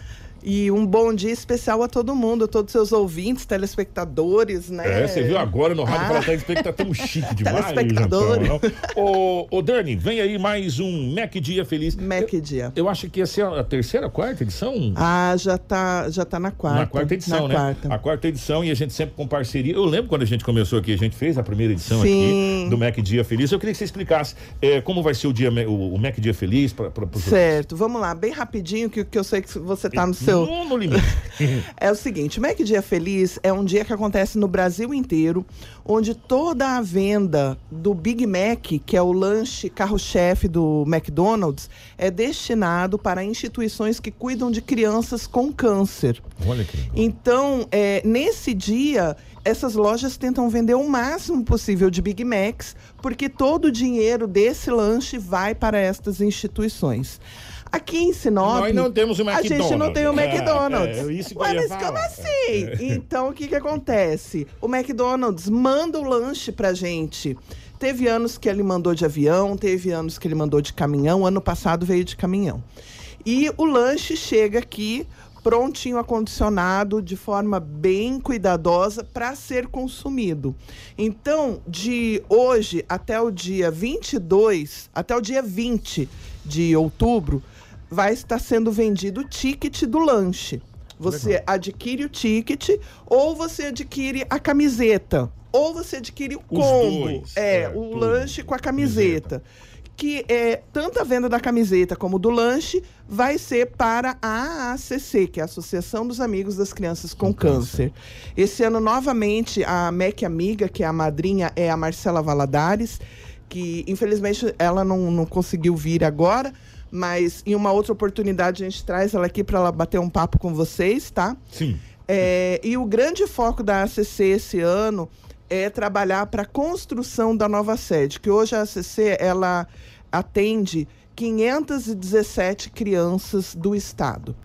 E um bom dia especial a todo mundo, todos seus ouvintes, telespectadores, né? É, você viu agora no rádio Ah. falar telespectador, estamos chique demais. Telespectadores. Ô, ô, Dani, vem aí mais um Mac Dia Feliz. Mac Dia. Eu acho que ia ser a terceira, quarta edição? Ah, já tá, já tá na quarta. Na quarta edição, na né? Quarta. A quarta edição e a gente sempre com parceria. Eu lembro quando a gente começou aqui, a gente fez a primeira edição Sim. aqui do Mac Dia Feliz. Eu queria que você explicasse eh, como vai ser o dia o, o Mac Dia Feliz para Certo, vamos lá, bem rapidinho, que, que eu sei que você tá no seu. No, no limite. É o seguinte, o Mac Dia Feliz é um dia que acontece no Brasil inteiro, onde toda a venda do Big Mac, que é o lanche carro-chefe do McDonald's, é destinado para instituições que cuidam de crianças com câncer. Olha que legal. Então, é, nesse dia, essas lojas tentam vender o máximo possível de Big Macs, porque todo o dinheiro desse lanche vai para estas instituições. Aqui em Sinop. Nós não temos o A gente não tem o McDonald's. McDonald's. É, é isso que eu Ué, mas falar. como assim? Então, o que, que acontece? O McDonald's manda o lanche pra gente. Teve anos que ele mandou de avião, teve anos que ele mandou de caminhão. Ano passado veio de caminhão. E o lanche chega aqui prontinho, acondicionado, de forma bem cuidadosa para ser consumido. Então, de hoje até o dia 22, até o dia 20 de outubro, vai estar sendo vendido o ticket do lanche. Você adquire o ticket ou você adquire a camiseta. Ou você adquire o combo. dois, é, é, o lanche com a camiseta. Que é tanto a venda da camiseta como do lanche vai ser para a AACC, que é a Associação dos Amigos das Crianças com, câncer. Esse ano, novamente, a MEC Amiga, que é a madrinha, é a Marcela Valadares, que infelizmente ela não, não conseguiu vir agora, mas em uma outra oportunidade a gente traz ela aqui para ela bater um papo com vocês, tá? Sim. É, e o grande foco da ACC esse ano é trabalhar para a construção da nova sede, que hoje a ACC ela atende 517 crianças do estado.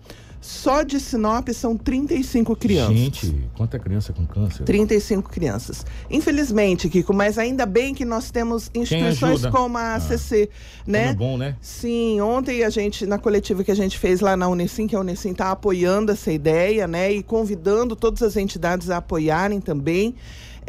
Só de Sinop são 35 crianças. Gente, quanta criança com câncer? 35 crianças. Infelizmente, Kiko, mas ainda bem que nós temos instituições como a ACC, né? Como é bom, né? Sim, ontem a gente, na coletiva que a gente fez lá na Unicim, que a Unicim está apoiando essa ideia, né? E convidando todas as entidades a apoiarem também.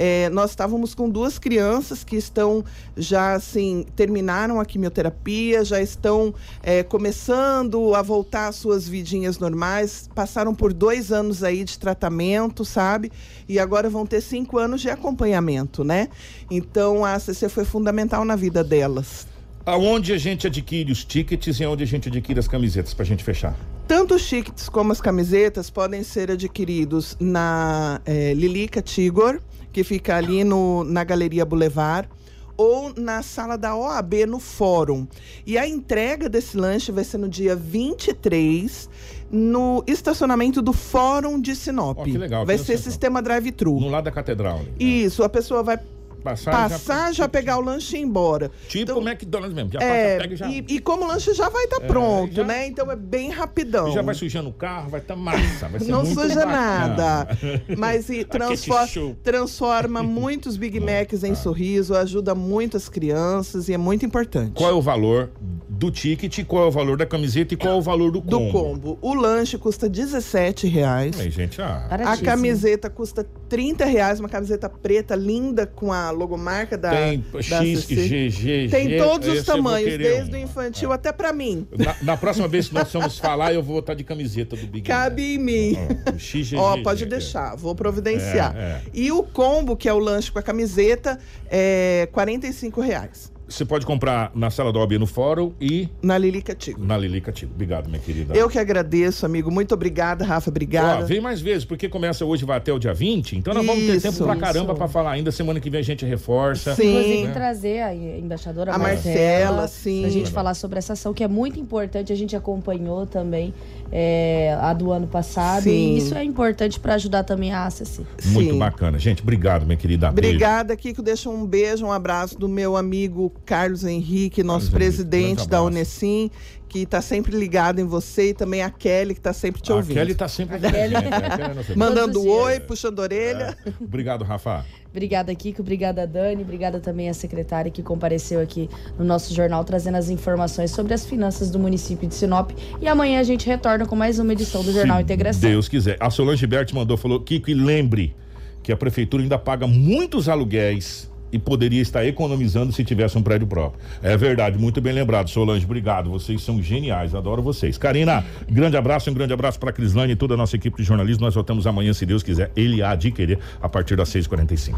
É, nós estávamos com duas crianças que estão já assim terminaram a quimioterapia, já estão é, começando a voltar às suas vidinhas normais, passaram por dois anos aí de tratamento, sabe? E agora vão ter cinco anos de acompanhamento, né? Então a ACC foi fundamental na vida delas. Aonde a gente adquire os tickets e onde a gente adquire as camisetas pra gente fechar? Tanto os tickets como as camisetas podem ser adquiridos na eh, Lilica Tigor, que fica ali no, na Galeria Boulevard, ou na sala da OAB no Fórum. E a entrega desse lanche vai ser no dia 23, no estacionamento do Fórum de Sinop. Ó, que legal, vai no ser sistema drive-thru. No lado da catedral. ali. Isso, a pessoa vai Passar, passar, já... pegar o lanche e ir embora. Tipo o McDonald's mesmo. Já É, passa, pega e já. e, e como o lanche já vai estar É, pronto, já- né? Então é bem rapidão. Já vai sujando o carro, vai estar massa. Vai ser Não suja nada. Mas e Aquele transfor- show. transforma muitos Big Macs em sorriso, ajuda muitas crianças e é muito importante. Qual é o valor do ticket, qual é o valor da camiseta e qual é o valor do Do combo? combo. O lanche custa 17 reais. Aí, gente, ah, A camiseta custa 30 reais, uma camiseta preta linda com a logomarca da, Tem da X. G, G, Tem G, todos os tamanhos, desde o infantil até pra mim. Na, na próxima vez que nós vamos falar, eu vou estar de camiseta do Big Cabe em mim. XGG. Ó, pode deixar, vou providenciar. É, é. E o combo, que é o lanche com a camiseta, é 45 reais. Você pode comprar na Sala do OB no Fórum e Na Lilica Tigo. na Lilica Tigo. Obrigado, minha querida. Eu que agradeço, amigo. Muito obrigada, Rafa. Obrigada. Ó, vem mais vezes, porque começa hoje, vai até o dia 20, então nós vamos ter Isso, tempo pra caramba isso. pra falar ainda. Semana que vem a gente reforça. Inclusive, né? trazer a embaixadora A Marcela, Marcela, sim. Pra gente falar sobre essa ação que é muito importante. A gente acompanhou também é, a do ano passado. Sim. E isso é importante para ajudar também a ACC. Muito Sim. bacana. Gente, obrigado, minha querida. Beijo. Obrigada, Kiko. Deixa um beijo, um abraço do meu amigo Carlos Henrique, nosso Henrique, presidente grande da. Unesim, que está sempre ligado em você, e também a Kelly, que está sempre te A ouvindo. Kelly tá sempre A Kelly- né? A Kelly é nossa- Mandando oi, puxando a orelha. Obrigado, Rafa. Obrigada, Kiko. Obrigada, Dani. Obrigada também à secretária que compareceu aqui no nosso jornal, trazendo as informações sobre as finanças do município de Sinop. E amanhã a gente retorna com mais uma edição do Jornal Se Integração. Deus quiser. A Solange Berti mandou, falou, Kiko, e lembre que a prefeitura ainda paga muitos aluguéis e poderia estar economizando se tivesse um prédio próprio. É verdade, muito bem lembrado, Solange. Obrigado, vocês são geniais, adoro vocês. Karina, grande abraço, um grande abraço para Crislane e toda a nossa equipe de jornalismo. Nós voltamos amanhã, se Deus quiser. Ele há de querer, a partir das 6h45.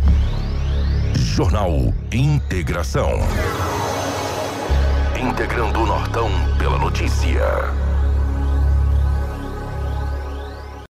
Jornal Integração. Integrando o Nortão pela notícia.